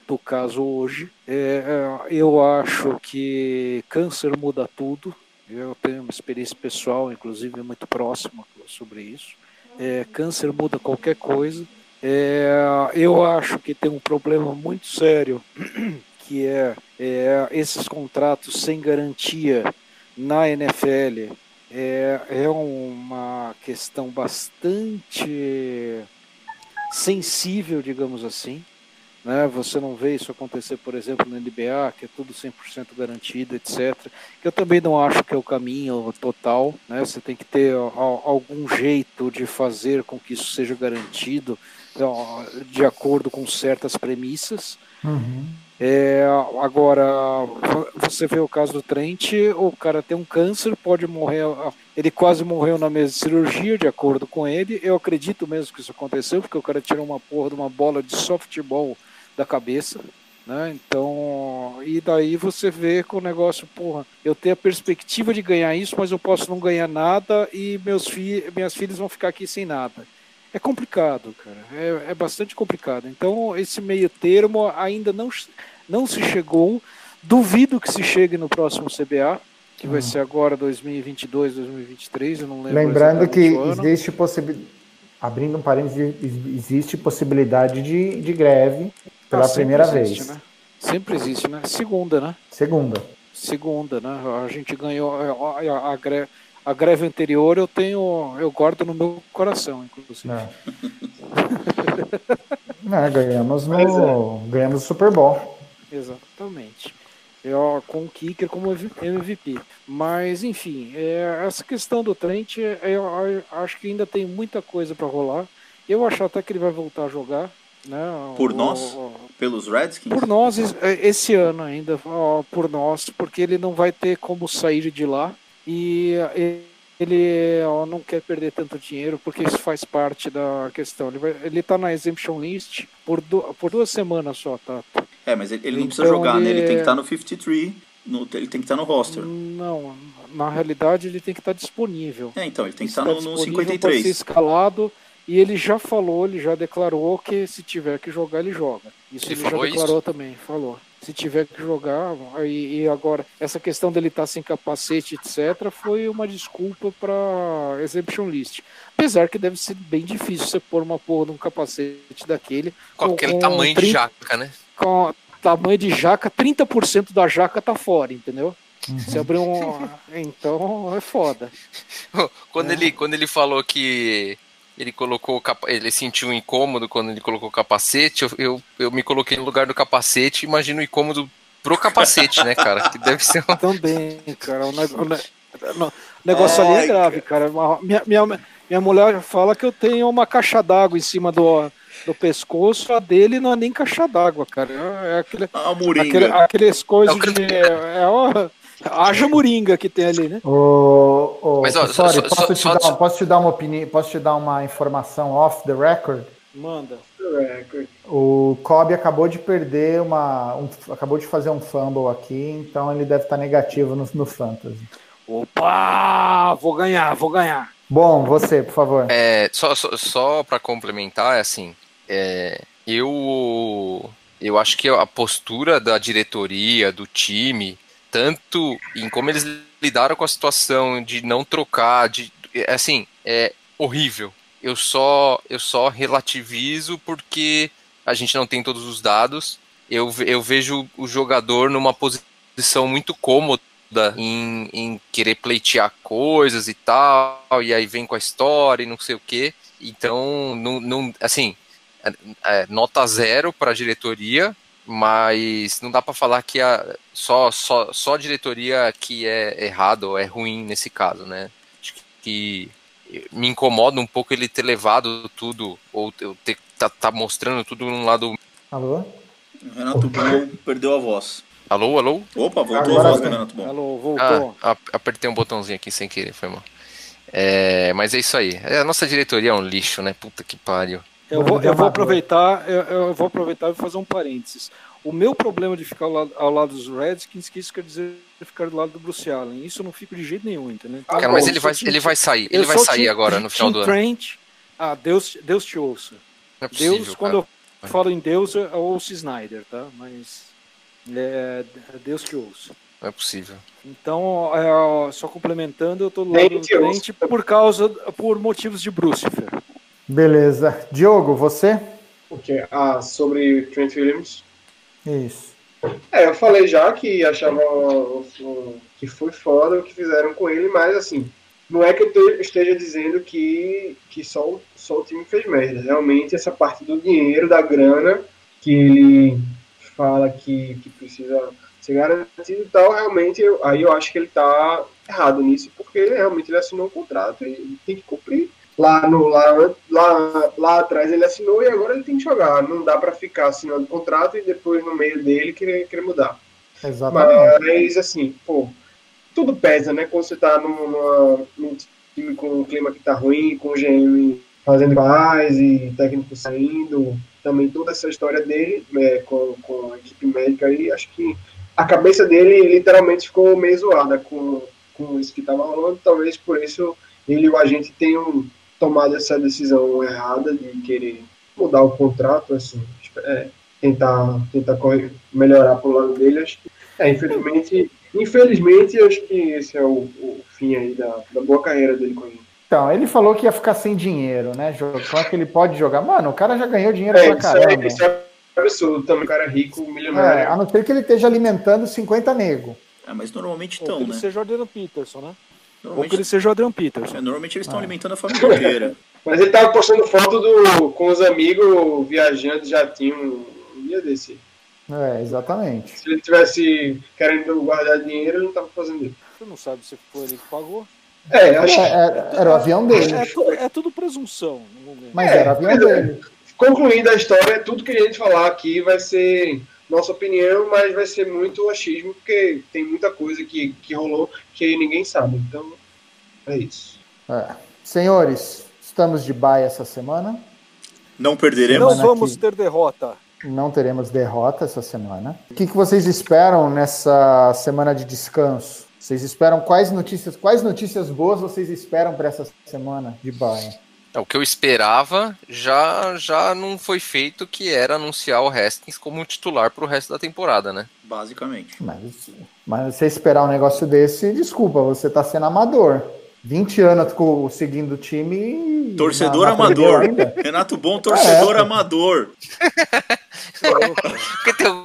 do caso hoje. É, é, eu acho que câncer muda tudo. Eu tenho uma experiência pessoal, inclusive muito próxima sobre isso. É, câncer muda qualquer coisa. É, eu acho que tem um problema muito sério, que é, é esses contratos sem garantia na NFL. É, é uma questão bastante sensível, digamos assim. Né? Você não vê isso acontecer, por exemplo, na NBA, que é tudo 100% garantido, etc. Que eu também não acho que é o caminho total. Né? Você tem que ter algum jeito de fazer com que isso seja garantido de acordo com certas premissas. Uhum. É, agora, você vê o caso do Trent, o cara tem um câncer, pode morrer, ele quase morreu na mesa de cirurgia, de acordo com ele. Eu acredito mesmo que isso aconteceu, porque o cara tirou uma porra de uma bola de softball da cabeça, né? Então, e daí você vê com o negócio, porra, eu tenho a perspectiva de ganhar isso, mas eu posso não ganhar nada e meus fi minhas filhas vão ficar aqui sem nada. É complicado, cara. É, é bastante complicado. Então, esse meio termo ainda não, não se chegou. Duvido que se chegue no próximo CBA, que vai hum. ser agora 2022, 2023, eu não lembro. Lembrando que existe possibilidade, abrindo um parênteses, existe possibilidade de, de greve pela ah, primeira existe, vez. Né? Sempre existe, né? Segunda, né? Segunda. Segunda, né? A gente ganhou a, a, a greve. A greve anterior eu tenho, eu guardo no meu coração, inclusive. É. é, ganhamos no, é. ganhamos o Super Bowl. Exatamente. Eu, com o Kicker como MVP. Mas, enfim, é, essa questão do Trent, eu, eu acho que ainda tem muita coisa para rolar. Eu acho até que ele vai voltar a jogar. Né? Por o, nós? O, pelos Redskins? Por nós, esse ano ainda, por nós, porque ele não vai ter como sair de lá. E ele ó, não quer perder tanto dinheiro porque isso faz parte da questão. Ele, vai, ele tá na exemption list por, du, por duas semanas só, tá? É, mas ele, ele não Então precisa jogar, né? Ele ele- tem que estar no 53, no, ele tem que estar no roster. Não, na realidade ele tem que estar disponível. É, então, ele tem que estar tá no, no disponível, Pode ser 53. escalado e ele já falou, ele já declarou que se tiver que jogar, ele joga. Isso Ele ele, já declarou também, falou. Se tiver que jogar, aí e agora essa questão dele estar sem capacete, etc, foi uma desculpa para exemption list. Apesar que deve ser bem difícil você pôr uma porra de um capacete daquele Com aquele com tamanho de 30 jaca, né? com tamanho de jaca, 30% da jaca tá fora, entendeu? Se abrir um. Então é foda. Quando, ele, quando ele falou que ele colocou ele sentiu um incômodo quando ele colocou o capacete, eu, eu, eu me coloquei no lugar do capacete e imagino o incômodo pro capacete, né, cara? Que deve ser uma... Também, cara. O, ne- o ne- o negócio ali é grave, cara. Minha, minha, minha mulher fala que eu tenho uma caixa d'água em cima do, do pescoço, a dele não é nem caixa d'água, cara. É aquele, aquele, aqueles coisas É o de. É, é, haja moringa que tem ali, né? Ô, ô, Mas, ó, sorry, só- posso, só- te só- dar, posso te dar uma opinião, posso te dar uma informação off the record? Manda. Record. O Kobe acabou de perder uma. um- acabou de fazer um fumble aqui, então ele deve estar negativo no, no Fantasy. Opa! Vou ganhar, vou ganhar. Bom, você, por favor. É, só só, só para complementar, é assim, é, eu eu acho que a postura da diretoria, do time, tanto em como eles lidaram com a situação de não trocar, de é, assim, é horrível. Eu só eu só relativizo porque a gente não tem todos os dados. Eu, eu vejo o jogador numa posição muito cômoda em, em querer pleitear coisas e tal, e aí vem com a história e não sei o quê. Então, não, não assim, é, é, nota zero para a diretoria, mas não dá para falar que a, só, só, só a diretoria que é errado ou é ruim nesse caso, né? Acho que me incomoda um pouco ele ter levado tudo, ou ter, tá, tá mostrando tudo num lado. Alô? Renato Bom perdeu a voz. Alô, alô? Opa, voltou Agora a voz do. Renato Bom. Alô, Ah, voltou. a- apertei um botãozinho aqui sem querer, foi mal. É, mas é isso aí. É, A nossa diretoria é um lixo, né? Puta que pariu. Eu vou, eu vou aproveitar, eu, eu vou aproveitar e fazer um parênteses. O meu problema de ficar ao lado, ao lado dos Redskins, que isso quer dizer ficar do lado do Bruce Allen. Isso eu não fico de jeito nenhum, entendeu? Então, Cara, mas eu ele vai, time- ele vai sair. Ele vai sair time- agora no final do ano. Trent. Ah, Deus, Deus te ouça. É possível, Deus, quando eu falo em Deus, eu ouço Snyder, tá? Mas é, Deus te ouça. Não é possível. Então, é, só complementando, eu tô do lado Nem do. Trent por causa, por motivos de Brucifer. Beleza. Diogo, você? O que? Ah, sobre Trent Williams. Isso. É, eu falei já que achava que foi foda o que fizeram com ele, mas assim, não é que eu te- esteja dizendo que, que só, só o time fez merda. Realmente, essa parte do dinheiro, da grana, que ele fala que, que precisa ser garantido e tal, realmente, aí eu acho que ele tá errado nisso, porque realmente ele assinou um contrato e tem que cumprir. Lá, no, lá, lá, lá atrás ele assinou e agora ele tem que jogar. Não dá pra ficar assinando contrato e depois no meio dele querer, querer mudar. Exatamente. Mas, assim, pô, tudo pesa, né? Quando você tá num, numa- num time com um clima que tá ruim, com o GM fazendo paz e técnico saindo, também toda essa história dele né, com, com a equipe médica aí, acho que a cabeça dele literalmente ficou meio zoada com, com isso que tava rolando, talvez por isso ele e o agente tenham tomado essa decisão errada de querer mudar o contrato, assim, é, tentar, tentar correr, melhorar pro lado dele, acho que é, infelizmente, infelizmente, acho que esse é o, o fim aí da, da boa carreira dele com gente. Então, ele falou que ia ficar sem dinheiro, né? Como é que ele pode jogar? Mano, o cara já ganhou dinheiro É, pra isso, é, caramba. isso é absurdo também, o cara é rico, É, milionário. a não ser que ele esteja alimentando 50 nego. Ah, mas normalmente estão, ele né? seja o Adrian Peterson, né? Ou que ele seja o Adrian Peterson. é, normalmente eles estão Ah. alimentando a família inteira. Mas ele tava postando foto do, com os amigos viajando de jatinho um dia desse. É, exatamente. Se ele tivesse querendo guardar dinheiro, ele não tava fazendo isso. Você não sabe se foi ele que pagou. É, acho que é, era o avião dele. É, tu- é tudo presunção no momento. Mas É, era o avião mas dele. concluindo a história, tudo que a gente falar aqui vai ser nossa opinião, mas vai ser muito achismo, porque tem muita coisa que, que rolou que ninguém sabe. Então, É isso. É. Senhores, estamos de baia essa semana. Não perderemos. Não vamos aqui. ter derrota. Não teremos derrota essa semana. O que, que vocês esperam nessa semana de descanso? Vocês esperam quais notícias, quais notícias boas vocês esperam para essa semana de baia? É, O que eu esperava já, já não foi feito, que era anunciar o Haskins como titular pro resto da temporada, né? Basicamente. Mas, mas você esperar um negócio desse, desculpa, você tá sendo amador. 20 anos co- seguindo o time. e Torcedor na- na amador. Renato Bom, torcedor É. amador. Porque tem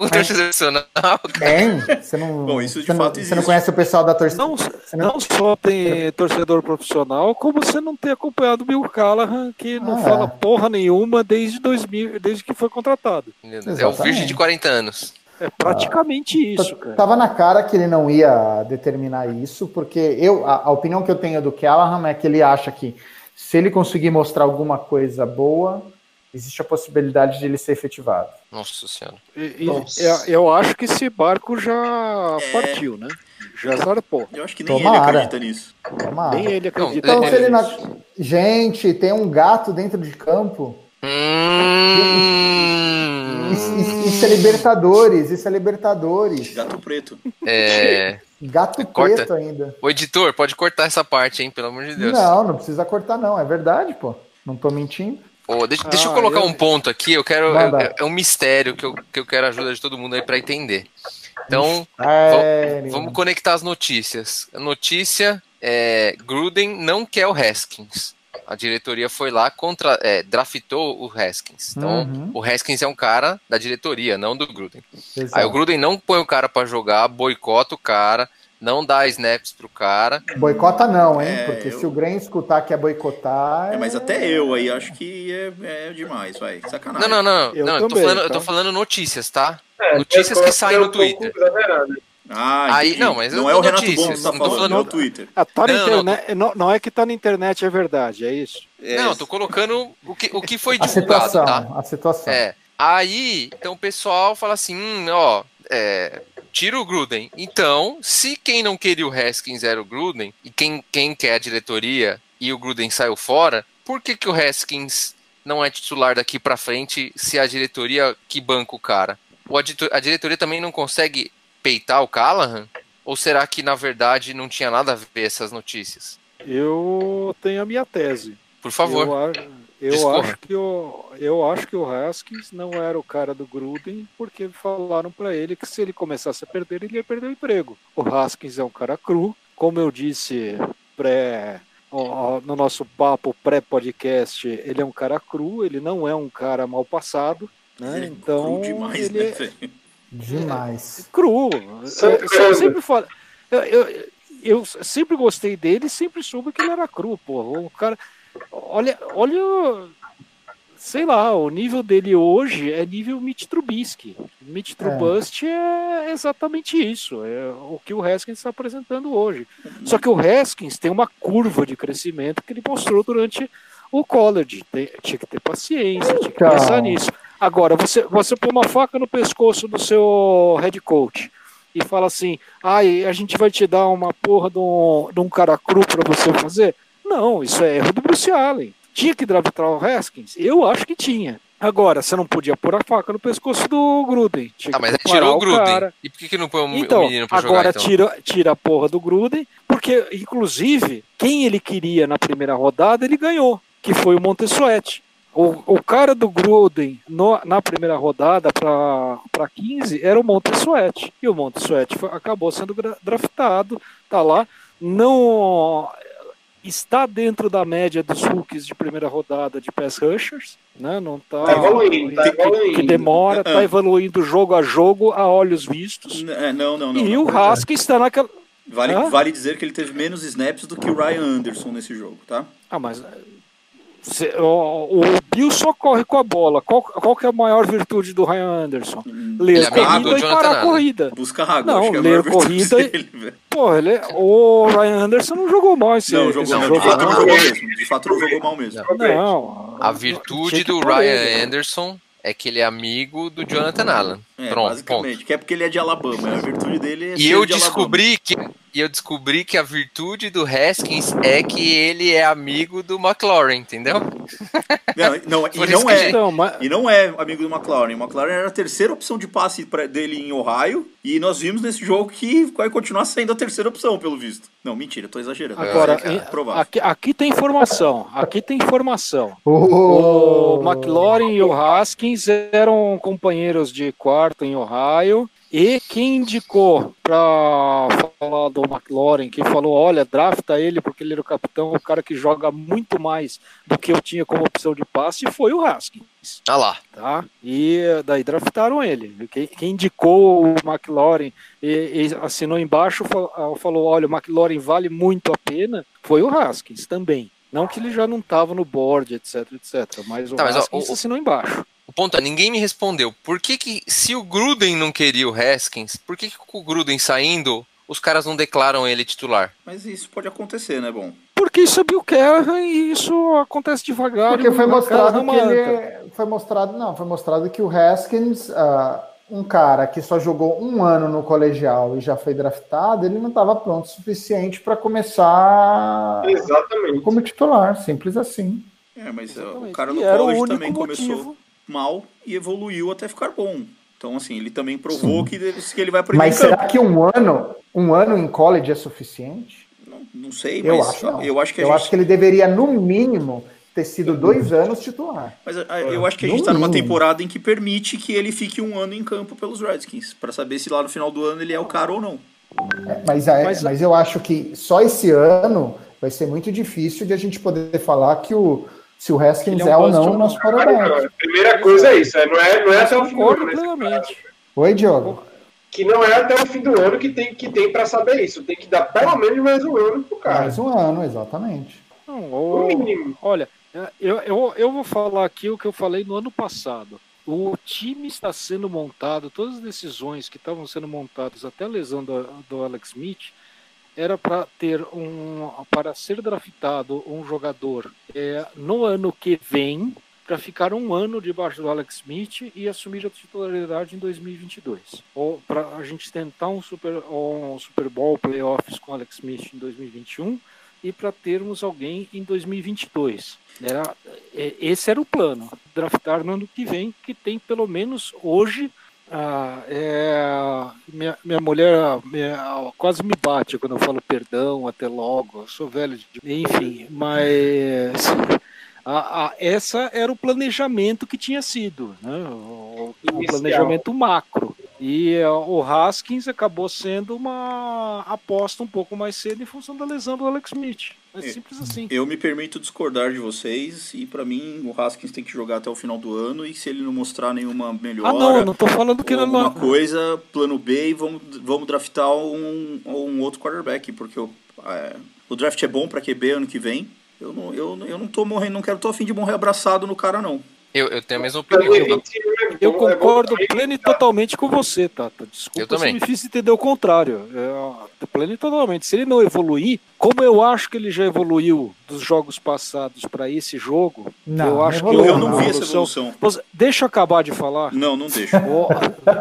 um torcedor profissional, cara. Tem. Você não, Bom, isso de você não, fato Você existe. não conhece o pessoal da torcida. Não, não- não só tem torcedor profissional, como você não tem acompanhado o Bill Callahan, que não Ah, fala é. porra nenhuma desde 2000, desde que foi contratado. Meu Deus, É o Exatamente. virgem de 40 anos. É praticamente isso, cara. Tava na cara que ele não ia determinar isso, porque eu, a, a opinião que eu tenho do Callahan é que ele acha que se ele conseguir mostrar alguma coisa boa, existe a possibilidade de ele ser efetivado. Nossa senhora. E- e- Nossa. eu, eu acho que esse barco já É. partiu, né? Já zarpou. Eu acho que nem ele Tomara. acredita nisso. Tomara. Nem ele acredita. Então, se ele não... Gente, tem um gato dentro de campo. Hum, Isso, isso- isso é Libertadores, isso é Libertadores. Gato preto. é... Gato Corta. preto ainda. O editor, pode cortar essa parte, hein? Pelo amor de Deus. Não, não precisa cortar, não. É verdade, pô. Não tô mentindo. Deixa, deixa eu Ah, colocar eu- um ponto aqui. Eu quero. É, é um mistério que eu, que eu quero a ajuda de todo mundo aí pra entender. Então, vamos conectar as notícias. A notícia é: Gruden não quer o Haskins. A diretoria foi lá, contra, é, draftou o Haskins. Então, Uhum. o Haskins é um cara da diretoria, não do Gruden. Exato. Aí o Gruden não põe o cara pra jogar, boicota o cara, não dá snaps pro cara. Boicota não, hein? É, Porque eu- se o Grêmio escutar que é boicotar. É, mas até eu aí acho que é, é demais, vai. Sacanagem. Não, não, não. Eu não eu, tô também, falando, eu tô tá? falando notícias, tá? É, Notícias que saem no Twitter. exagerado. Ah, Aí- não, mas não é o Renato notícias, Bom que tá não tô falando, falando- é o Twitter. Ah, tá Não, internet, não, não é que tá na internet, é verdade, é isso. É, Não, eu tô colocando o que, o que foi A divulgado, situação. tá? A situação. É. Aí, então o pessoal fala assim, hum, ó, é, tira o Gruden. Então, se quem não queria o Haskins era o Gruden, e quem, quem quer a diretoria e o Gruden saiu fora, por que, que o Haskins não é titular daqui pra frente se a diretoria que banca o cara? Ou a, diretoria também não consegue peitar o Callahan? Ou será que, na verdade, não tinha nada a ver essas notícias? Eu tenho a minha tese. Por favor. Eu, eu discorra. acho que o, eu acho que o Haskins não era o cara do Gruden, porque falaram pra ele que se ele começasse a perder, ele ia perder o emprego. O Haskins é um cara cru, como eu disse pré no nosso papo pré-podcast, ele é um cara cru, ele não é um cara mal passado, né? Ele é Então cru demais, ele né, é? Demais. cru. Sempre Eu, eu cru. sempre falo. Eu, eu, eu sempre gostei dele, sempre soube que ele era cru, porra. O cara. Olha, olha. Sei lá, o nível dele hoje é nível Mitch Trubisky. Mitch Trubisky é exatamente isso. É o que o Haskins está apresentando hoje. Só que o Haskins tem uma curva de crescimento que ele mostrou durante o college. Tem- tinha que ter paciência, tinha que Então. pensar nisso. Agora, você, você põe uma faca no pescoço do seu head coach e fala assim: ai, a gente vai te dar uma porra de um, de um cara cru pra você fazer. Não, isso é erro do Bruce Allen. Tinha que draftar o Haskins? Eu acho que tinha. Agora, você não podia pôr a faca no pescoço do Gruden. Tinha que mas tirou o Gruden. cara. E por que, que não põe o, o Então, menino pra agora jogar, então? tira, tira a porra do Gruden, porque, inclusive, quem ele queria na primeira rodada, ele ganhou, que foi o Montesuete. O, o cara do Gruden no- na primeira rodada para 15 era o Montesuete. E o Montesuete foi- acabou sendo draftado, tá lá. Não está dentro da média dos rookies de primeira rodada de pass rushers, né? Não tá, Tá evoluindo, tá que- evoluindo. que demora, tá evoluindo jogo a jogo, a olhos vistos. É, não, não, não. e não. o Haskins está naquela. Vale, vale dizer que ele teve menos snaps do que o Ryan Anderson nesse jogo, tá? Ah, mas. Cê- o, o Bill só corre com a bola. Qual, qual que é a maior virtude do Ryan Anderson? Ler Ele é corrida e parar a corrida. Busca água, Não, acho que é a ler maior virtude corrida e- dele. Pô, ele, é- o Ryan Anderson não jogou mal esse, Não, esse jogou, não, não, de jogo. fato não jogou mesmo. De fato não jogou mal mesmo. Não, A virtude do Ryan ele. Anderson é que ele é amigo do Jonathan Allen. É, Pronto, basicamente. ponto. Que é porque ele é de Alabama. A virtude dele é E eu de Alabama. descobri que e eu descobri que a virtude do Haskins é que ele é amigo do McLaurin, entendeu? Não, não, e, não é, Não, mas- e não é amigo do McLaren. O McLaren era a terceira opção de passe pra, dele em Ohio. E nós vimos nesse jogo que vai continuar sendo a terceira opção, pelo visto. Não, mentira, tô exagerando. Agora, É, aqui, aqui tem informação. Aqui tem informação. Oh. O McLaurin e o Haskins eram companheiros de quarto em Ohio. E quem indicou para falar do McLaurin, que falou, olha, drafta ele porque ele era o capitão, o cara que joga muito mais do que eu tinha como opção de passe, foi o Haskins. Ah lá. Tá? E daí draftaram ele. Quem, quem indicou o McLaurin e, e assinou embaixo fa- falou: olha, o McLaurin vale muito a pena, foi o Haskins também. Não que ele já não estava no board, etc, etc. Mas o Tá, mas, ó, Haskins assinou embaixo. O ponto é, ninguém me respondeu. Por que que, se o Gruden não queria o Haskins, por que que com o Gruden saindo, os caras não declaram ele titular? Mas isso pode acontecer, né, bom? Porque isso é Bill Callahan e isso acontece devagar. Porque foi o mostrado que ele. Foi mostrado, não, foi mostrado que o Haskins, ah, um cara que só jogou um ano no colegial e já foi draftado, ele não estava pronto o suficiente para começar Exatamente. como titular, simples assim. É, mas uh, o Exatamente. cara E no era o college único também começou motivo. Mal e evoluiu até ficar bom. Então, assim, ele também provou que ele, que ele vai aprender Mas em campo. será que um ano, um ano em college é suficiente? Não, não sei, Eu mas acho, não. eu acho que a Eu gente acho que ele deveria, no mínimo, ter sido dois anos titular. Mas ah, eu acho que a gente tá numa temporada em que permite que ele fique um ano em campo pelos Redskins, Pra saber se lá no final do ano ele é o cara ou não. É, Mas, é- Mas- mas eu acho que só esse ano vai ser muito difícil de a gente poder falar que o, se o Haskins é é, um ou não ou o nosso não. quarterback. A primeira coisa é isso, é, não é, não é até o fim do ano. né? Oi, Diogo. Que não é até o fim do ano que tem, que tem para saber isso. Tem que dar pelo menos mais um ano pro cara. Mais um ano, exatamente. Não, o- mínimo. Olha, eu, eu, eu vou falar aqui o que eu falei no ano passado. O time está sendo montado, todas as decisões que estavam sendo montadas até a lesão do, do Alex Smith era para ter um para ser draftado um jogador é, no ano que vem para ficar um ano debaixo do Alex Smith e assumir a titularidade em 2022 ou para a gente tentar um super um Super Bowl playoffs com Alex Smith em 2021 e para termos alguém em 2022. Era, é, esse era o plano, draftar no ano que vem, que tem pelo menos hoje. Ah, é, minha, minha mulher minha- quase me bate quando eu falo perdão, até logo. Eu sou velho, de, enfim, mas a- a- essa era o planejamento que tinha sido, né? o, o planejamento macro. E eh, o Haskins acabou sendo uma aposta um pouco mais cedo em função da lesão do Alex Smith. É É. simples assim. Eu me permito discordar de vocês e pra mim o Haskins tem que jogar até o final do ano e se ele não mostrar nenhuma melhora, Ah, não, não tô falando que ele alguma não. coisa, plano B e vamos, vamos draftar um, um outro quarterback, porque o, é, o draft é bom pra QB ano que vem. Eu não, eu, eu não tô morrendo, não quero, tô afim de morrer abraçado no cara, não. Eu, eu tenho a mesma opinião. tá? 2021 é Eu é bom concordo também. pleno e totalmente com você, Tata. Desculpa Eu também. se me fiz entender o contrário. É, pleno e totalmente. Se ele não evoluir, como eu acho que ele já evoluiu dos jogos passados para esse jogo, Não, eu não acho que evoluiu, Eu houve não uma vi essa evolução. Deixa eu acabar de falar. Não, não deixo. Ô,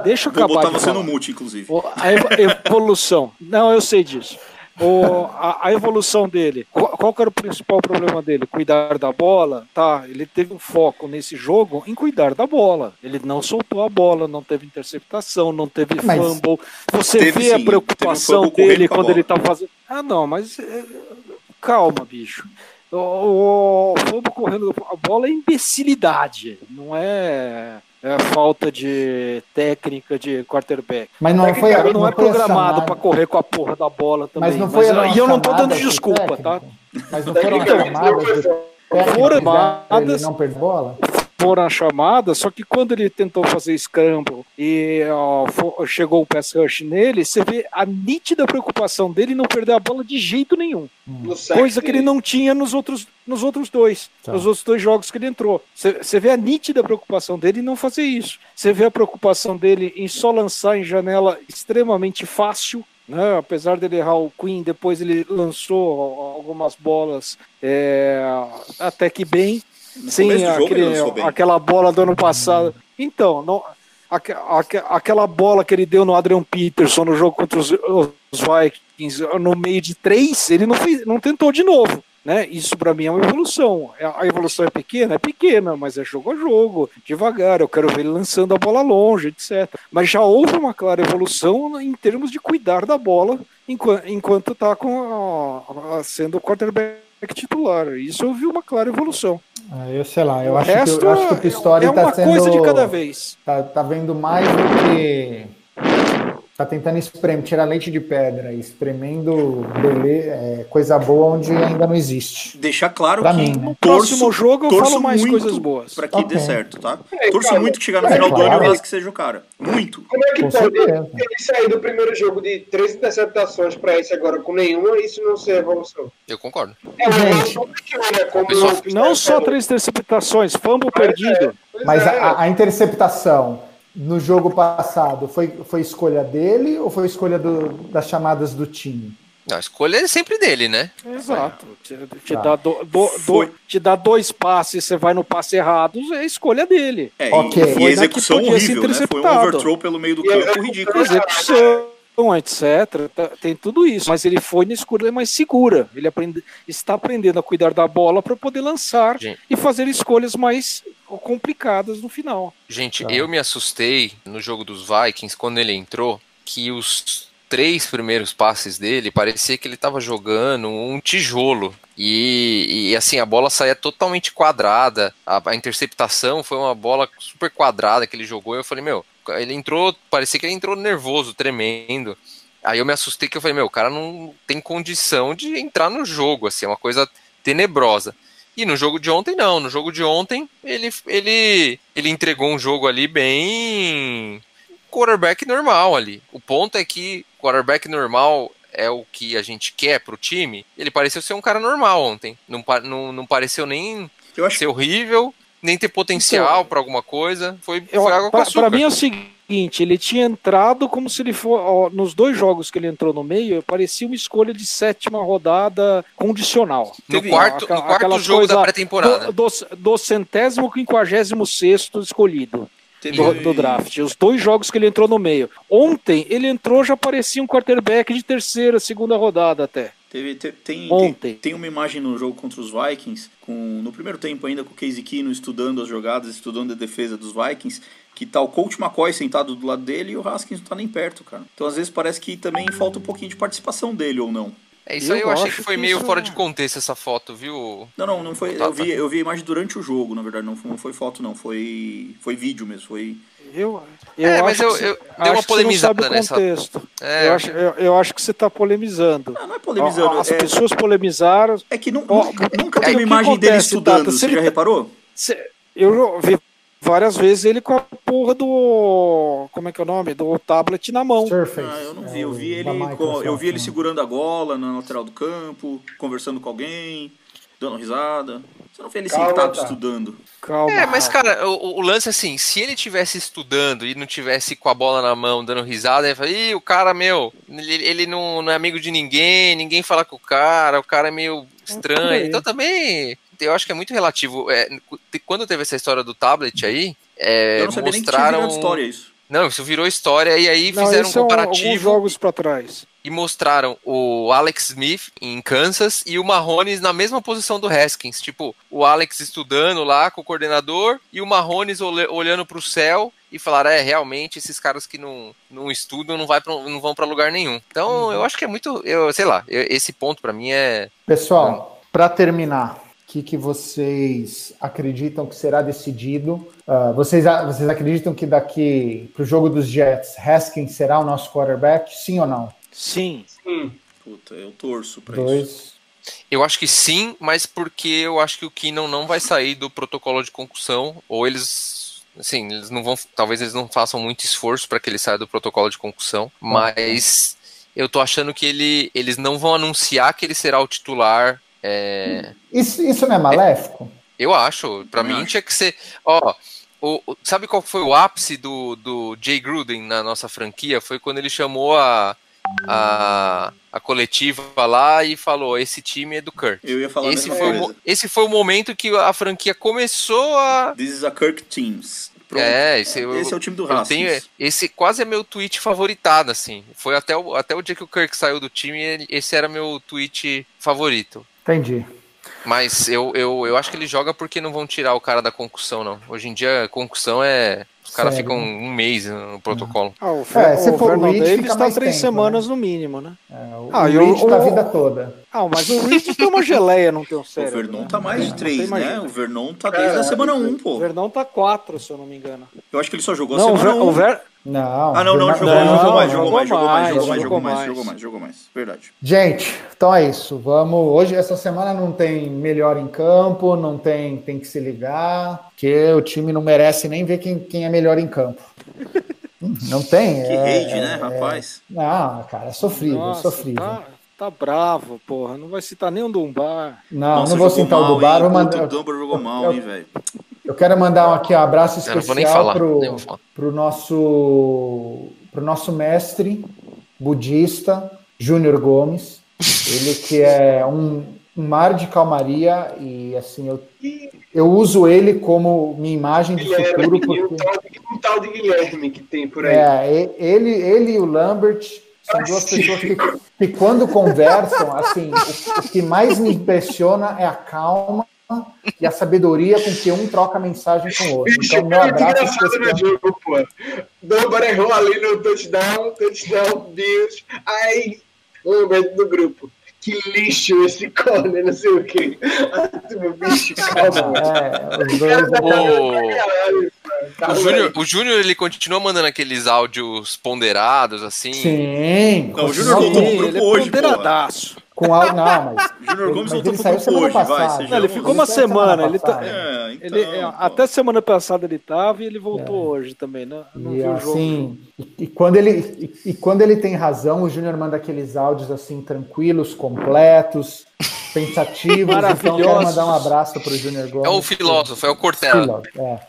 deixa eu Vou acabar botar de você falar. no mute, inclusive. A evo- evolução. Não, eu sei disso. O- a, a evolução dele. Qual, qual que era o principal problema dele? Cuidar da bola? Tá, ele teve um foco nesse jogo em cuidar da bola. Ele não soltou a bola, não teve interceptação, não teve Mas- fumble. Você Teve vê sim, a um preocupação correndo dele quando bola. ele tá fazendo. Ah, não, mas. é, Calma, bicho. O, o fumble correndo a bola é imbecilidade, não é, é falta de técnica de quarterback. Mas não foi, cara não, é programado para correr com a porra da bola também. Mas não foi a e eu não tô dando desculpa, técnica? tá? Mas não foram não chamadas Foram ele chamadas. não perder bola? Foram a chamada, só que quando ele tentou fazer scramble e ó, chegou o pass rush nele, você vê a nítida preocupação dele em não perder a bola de jeito nenhum. No sack Coisa que ele não tinha nos outros, nos outros dois, Tá. nos outros dois jogos que ele entrou. Você você vê a nítida preocupação dele em não fazer isso. Você vê a preocupação dele em só lançar em janela extremamente fácil. Né? Apesar dele errar o Queen, depois ele lançou algumas bolas é, até que bem. No do jogo ele aquele, aquela bola do ano passado. Então, não- aque- aque- aquela bola que ele deu no Adrian Peterson no jogo contra os, os Vikings no meio de três, ele não, fez, não tentou de novo. Né? Isso para mim é uma evolução. É- A evolução é pequena? É pequena, mas é jogo a jogo, devagar. Eu quero ver ele lançando a bola longe, etc. Mas já houve uma clara evolução em termos de cuidar da bola enquanto, tá a- sendo o quarterback titular. Isso eu vi uma clara evolução. Ah, eu sei lá, eu acho, que, resto eu acho que o Pistori é uma tá sendo. coisa de cada vez. Tá, tá vendo mais do que. Tá tentando espremer, tirar leite de pedra, espremendo bele, é, coisa boa onde ainda não existe. Deixar claro Pra que mim, né? torço, Próximo jogo eu torço falo mais muito coisas boas. Pra que Ok. dê certo, tá? É, torço cara, muito que chegar no é final do ano e claro. o Husky seja o cara. Muito. Como é que Com pode certeza. ele sair do primeiro jogo de três interceptações para esse agora com nenhuma e isso não ser evolução? Eu concordo. É Gente. Pessoal, o Não só três interceptações, fumble perdido. Pois Mas é. a, a interceptação no jogo passado foi, foi escolha dele ou foi escolha do- das chamadas do time? Não, a escolha é sempre dele, né? Exato. Te, te Tá. dá do- do- do- te dá dois passes, você vai no passe errado, é escolha dele. É, Ok. e, e execução horrível, né? Foi um overthrow pelo meio do E a campo execução- ridículo. Execução, etc. tá- Tem tudo isso. Mas ele foi na escolha mais segura. Ele aprende, está aprendendo a cuidar da bola para poder lançar Gente. e fazer escolhas mais complicadas no final. Gente, Tá. eu me assustei no jogo dos Vikings quando ele entrou, que os três primeiros passes dele parecia que ele estava jogando um tijolo. E, e, assim, a bola saía totalmente quadrada. A, a interceptação foi uma bola super quadrada que ele jogou. E eu falei, meu, ele entrou, parecia que ele entrou nervoso, tremendo. Aí eu me assustei que eu falei, meu, o cara não tem condição de entrar no jogo, assim, é uma coisa tenebrosa. E no jogo de ontem, não. No jogo de ontem, ele, ele, ele entregou um jogo ali bem. quarterback normal ali. O ponto é que quarterback normal é o que a gente quer pro time. Ele pareceu ser um cara normal ontem. Não, não, não pareceu nem Eu acho ser horrível, nem ter potencial pra alguma coisa. Foi, foi água com Para mim é o seguinte, ele tinha entrado como se ele for ó, nos dois jogos que ele entrou no meio, parecia uma escolha de sétima rodada condicional. no teve quarto, aquela- no quarto jogo da pré-temporada. Do, do, do centésimo quinquagésimo sexto escolhido do, do draft. Os dois jogos que ele entrou no meio. Ontem ele entrou já parecia um quarterback de terceira, segunda rodada até. Teve, te- tem, Ontem. tem, tem uma imagem no jogo contra os Vikings, com, no primeiro tempo ainda com o Casey Keenum estudando as jogadas, estudando a defesa dos Vikings, que tá o Coach McCoy sentado do lado dele e o Haskins não tá nem perto, cara. Então às vezes parece que também falta um pouquinho de participação dele ou não. É isso aí, Eu eu achei acho que foi que meio isso fora é- de contexto essa foto, viu? Não, não, não foi. Tá, Eu vi, tá. eu vi a imagem durante o jogo, na verdade, não foi, não foi foto, não. Foi, foi vídeo mesmo. Foi. Eu, eu É, mas acho eu- que você- eu- uma que você não polemizada sabe o nessa- contexto. É, eu, acho, eu, eu acho que você está polemizando. Ah, não é polemizando. As é, pessoas polemizaram. é que nu- Ó, nunca, nunca é teve que uma imagem dele estudando. Tata, se Você ele já tá- reparou? Eu vi várias vezes ele com a porra do. Como é que é o nome? Do tablet na mão. Surface. Ah, eu não é vi. Eu o vi ele, eu vi ele segurando a gola na lateral do campo, conversando com alguém, dando risada. Você não vê ele Calma, sentado tá. estudando. Calma. É, mas cara, o, o lance assim, se ele tivesse estudando e não tivesse com a bola na mão, dando risada, ele fala, ih, o cara, meu, ele, ele não, não é amigo de ninguém, ninguém fala com o cara, o cara é meio estranho. aí. Então também, eu acho que é muito relativo. É, quando teve essa história do tablet aí, é, eu não sabia nem que tinha mostraram... história isso. Não, isso virou história e aí Não, fizeram um é um- alguns comparativo jogos pra trás. E mostraram o Alex Smith em Kansas e o Mahomes na mesma posição do Haskins. Tipo, o Alex estudando lá com o coordenador e o olhe- olhando pro céu e falaram: é, realmente, esses caras que não, não estudam não, vai pra, não vão para lugar nenhum. Então, eu acho que é muito. Eu, sei lá, eu- esse ponto para mim é. Pessoal, para terminar, o que, que vocês acreditam que será decidido? Ah, vocês, vocês acreditam que daqui para o jogo dos Jets, Haskins será o nosso quarterback? Sim ou não? Sim. Sim. Puta, eu torço pra isso. Dois. Eu acho que sim, mas porque eu acho que o Keenan não vai sair do protocolo de concussão, ou eles, assim, eles não vão, talvez eles não façam muito esforço para que ele saia do protocolo de concussão, mas eu tô achando que ele, eles não vão anunciar que ele será o titular. é, Isso, isso não é maléfico? eu acho, para mim acho. tinha que ser, ó, o, o- sabe qual foi o ápice do, do Jay Gruden na nossa franquia? Foi quando ele chamou a a, a coletiva lá e falou: esse time é do Kirk. Eu ia falar Esse foi, o, esse foi o momento que a franquia começou a. This is a Kirk Teams. Pronto. É, esse, eu, Esse é o time do tenho, esse quase é meu tweet favoritado, assim. Foi até o, até o dia que o Kirk saiu do time, esse era meu tweet favorito. Entendi. Mas eu, eu, eu acho que ele joga porque não vão tirar o cara da concussão, não. Hoje em dia, concussão é. Os caras ficam né? um mês no protocolo. Ah, o, É, se o for o Vernon Reed, Davis fica está três tempo, semanas no mínimo, né? É, o Ah, e o o- Reed da o- vida toda. Ah, mas o Reed tem uma geleia, não tem um O cérebro. Vernon né? tá mais de três, né? O Vernon tá desde a semana 1, pô. O Vernon tá quatro, se eu não me engano. Eu acho que ele só jogou a Não, o, semana Ver, 1. o Ver- Não. Ah, não, não, jogou, Não, jogou mais, jogou jogou mais, jogou mais, mais, jogou mais, jogou jogou mais, jogou mais, jogou mais. Verdade. Gente, então é isso. Vamos. Hoje, essa semana não tem melhor em campo, não tem, tem que se ligar, porque o time não merece nem ver quem, quem é melhor em campo. Não tem. Que é- rage, né, é- rapaz? Não, cara, é sofrível, Nossa, sofrível. Tá, tá bravo, porra. Não vai citar nem o Dumbar. Não, Nossa, não vou citar o mal, do bar, hein? vou mandar. O Dumbar jogou mal, eu- hein, velho? Eu quero mandar aqui um abraço especial falar. pro nosso pro nosso mestre budista Júnior Gomes. Ele que é um, um mar de calmaria e assim eu, eu uso ele como minha imagem de futuro Guilherme, um porque tal, de, um tal de Guilherme que tem por aí. é, ele, ele e o Lambert são duas Sim. pessoas que, que quando conversam, assim, o, o que mais me impressiona é a calma e a sabedoria com que um troca mensagem com o outro. Então, meu muito abraço engraçado no jogo, pô. Dumbar errou ali no touchdown, touchdown, Bills. Aí, Lambert do grupo. Que lixo esse corner, não sei o quê. Meu bicho, calma. É, os dois. O, Tá o Júnior, o Júnior, ele continua mandando aqueles áudios ponderados, assim. Sim. Não, o Júnior voltou pro com- grupo ele é hoje, ponderadaço. Com áudio, não, mas. Júnior ele- Gomes mas voltou ele pro saiu semana hoje, vai. passada. seja- Não, ele ficou uma Ele semana. Ele tá. É, então, ele, é, pô. até semana passada ele tava e ele voltou hoje também, né? Não E viu o jogo. assim, e, e quando ele, e, e quando ele tem razão, o Júnior manda aqueles áudios assim, tranquilos, completos, pensativos. então, quero mandar um abraço para o Júnior Gomes. É o filósofo, é o Cortella. Filósofo,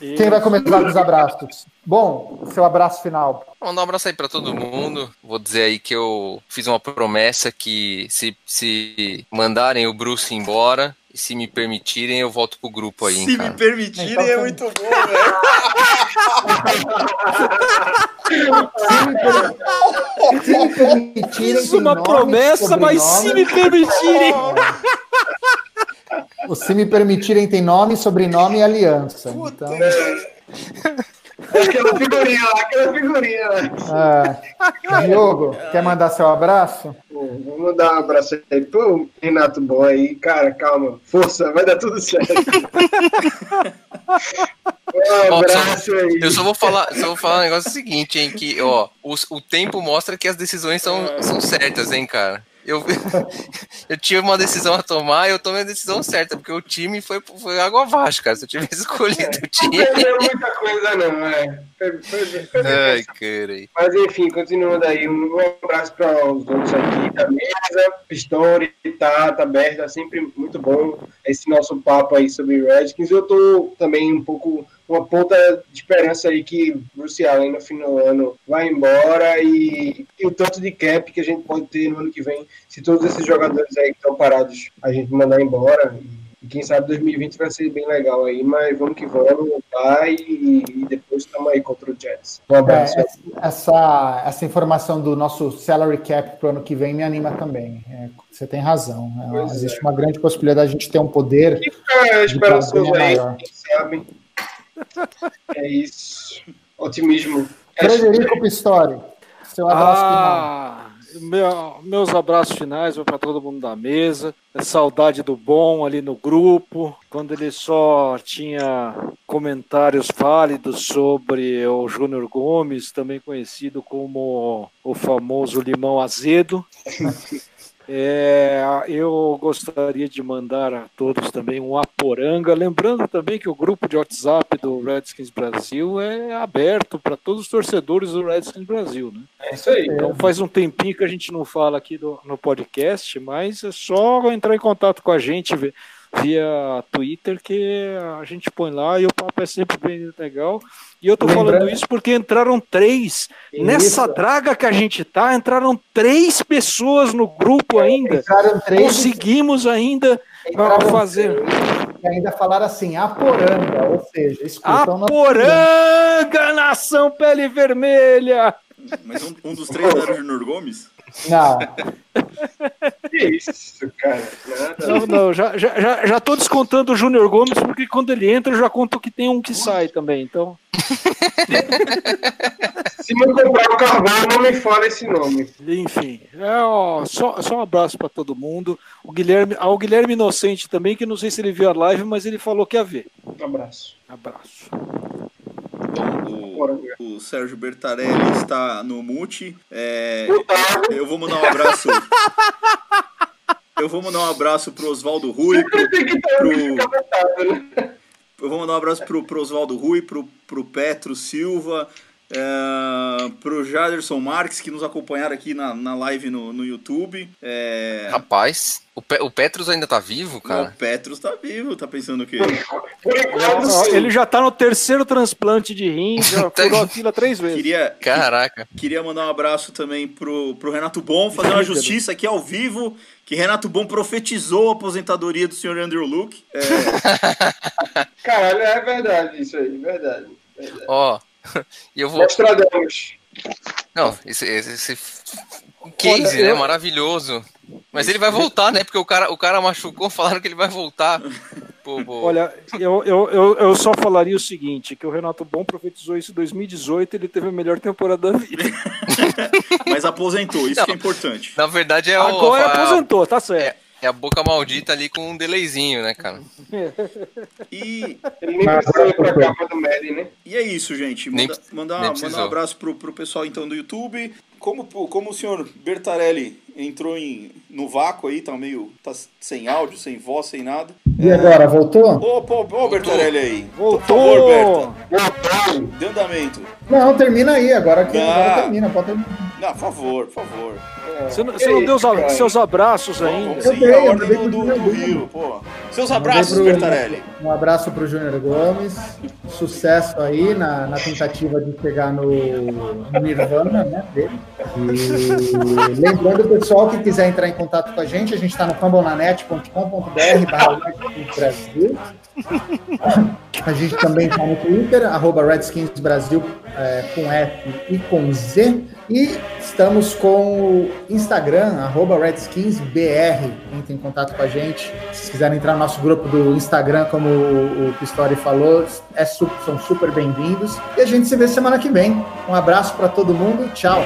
é. Quem vai começar com os abraços? Bom, seu abraço final. Vou mandar um abraço aí pra todo mundo. Vou dizer aí que eu fiz uma promessa que se, se mandarem o Bruce embora e se me permitirem, eu volto pro grupo aí, Se cara. me permitirem, Então, é muito bom, velho. Se me permitirem. Fiz tem uma nome, promessa, mas se me permitirem. O se me permitirem tem nome, sobrenome e aliança. Então, Aquela figurinha lá, aquela figurinha lá. é. Diogo, quer mandar seu abraço? Pô, vamos dar um abraço aí pro Renato Bom aí. Cara, calma. Força, vai dar tudo certo. Um Ó, abraço aí. Eu só vou falar, só vou falar um negócio seguinte, hein, que ó, os- o, tempo mostra que as decisões são, são certas, hein, cara. Eu, eu tive uma decisão a tomar e eu tomei a decisão certa, porque o time foi, foi água abaixo, cara. Se eu tivesse escolhido o Não time. perdeu muita coisa, não, é. Foi- foi- foi- Ai, cara. Mas enfim, continuando aí, um abraço para os outros aqui da mesa, Pistori, Tata, Berta, sempre muito bom esse nosso papo aí sobre Redskins. Eu tô também um pouco uma ponta de esperança aí que Bruce Allen no fim do ano vai embora e, e o tanto de cap que a gente pode ter no ano que vem, se todos esses jogadores aí que estão parados a gente mandar embora. E, e quem sabe 2020 vai ser bem legal aí, mas vamos que vamos, vai e, e depois estamos aí contra o Jets. Um abraço. É, essa, essa informação do nosso salary cap para o ano que vem me anima também. É, você tem razão. É, Pois existe é. uma grande possibilidade de a gente ter um poder. É, esperançoso aí, quem sabe. É isso. Otimismo. Frederico Pistori, seu abraço final. Ah, meu- meus abraços finais vão para todo mundo da mesa. É saudade do bom ali no grupo, quando ele só tinha comentários válidos sobre o Júnior Gomes, também conhecido como o famoso limão azedo. É, eu gostaria de mandar a todos também um aporanga, lembrando também que o grupo de WhatsApp do Redskins Brasil é aberto para todos os torcedores do Redskins Brasil, né? É isso aí. Então faz um tempinho que a gente não fala aqui do- no podcast, mas é só entrar em contato com a gente vi- via Twitter que a gente põe lá e o papo é sempre bem legal. E eu tô Lembrando- falando isso porque entraram três. Nessa Isso. draga que a gente tá, entraram três pessoas no grupo ainda. Entraram três, Conseguimos ainda entraram fazer. que ainda falaram assim, Aporanga, ou seja, escutam Aporanga, nação pele vermelha! Mas um, um dos três era o Junior Gomes? Não. Que isso, cara? Nada. Não, não, já, já, já, já tô descontando o Júnior Gomes, porque quando ele entra, eu já conto que tem um que sai também. Então, Se não comprar o carvão, não me fala esse nome. enfim. É, ó, só, só um abraço para todo mundo. O Guilherme, ao Guilherme Inocente também, que não sei se ele viu a live, mas ele falou que ia ver. Um abraço. Abraço. Bom, o, o Sérgio Bertarelli está no mute. É, eu vou mandar um abraço. Eu vou mandar um abraço pro Oswaldo Rui, pro, pro- né? Eu vou mandar um abraço pro, pro Oswaldo Rui, pro, pro Petro Silva, é, pro Jaderson Marques, que nos acompanharam aqui na, na live no, no YouTube. É, Rapaz, o, Pe- o Petros ainda tá vivo, o cara? Petros tá vivo, tá pensando o quê? Ele já tá no terceiro transplante de rim, já furou a fila três vezes. Queria, Caraca. queria mandar um abraço também pro, pro Renato Bom, fazer uma justiça aqui ao vivo, que Renato Bom profetizou a aposentadoria do senhor Andrew Luke. É, Caralho, é verdade isso aí, verdade. verdade. Ó, e eu vou. Nostradamus. Não, esse, esse, esse case, né? eu- Maravilhoso. Mas ele vai voltar, né? Porque o cara, o cara machucou, falaram que ele vai voltar. Pô, pô. Olha, eu, eu, eu, eu só falaria o seguinte, que o Renato Bom profetizou isso em 2018, ele teve a melhor temporada da vida. mas aposentou, isso Não. que é importante. Na verdade é o. Agora a, aposentou, tá certo. é a boca maldita ali com um delayzinho, né, cara? E, Ele nem precisa ir pra capa do Madden, né? e é isso, gente. Nem- Manda, mandar, nem mandar um precisou. abraço pro, pro pessoal então do YouTube. Como, como o senhor Bertarelli entrou em, no vácuo aí, tá meio. tá sem áudio, sem voz, sem nada. E agora, voltou? Ô, pô, ô Bertarelli aí. Voltou! Por favor, Berta. Voltou! Dê andamento. Não, termina aí, agora que Não. agora termina, pode terminar. Não, por favor, por favor. Você não, você não deu os seus abraços Vamos, ainda? Eu dei, a ordem do, pro do, do. Rio, pô. Seus abraços, pro- Bertarelli. Um abraço para o Júnior Gomes, sucesso aí na, na tentativa de chegar no, no Nirvana, né, dele. E lembrando, pessoal, que quiser entrar em contato com a gente, a gente está no fambonanet.com.br barra Redskins Brasil. A gente também está no Twitter, arroba Redskins Brasil, é, com F e com Z. E estamos com o Instagram, arroba RedskinsBR. Entre em contato com a gente. Se quiserem entrar no nosso grupo do Instagram, como o, Pistori falou, é são super bem-vindos. E a gente se vê semana que vem. Um abraço para todo mundo. Tchau.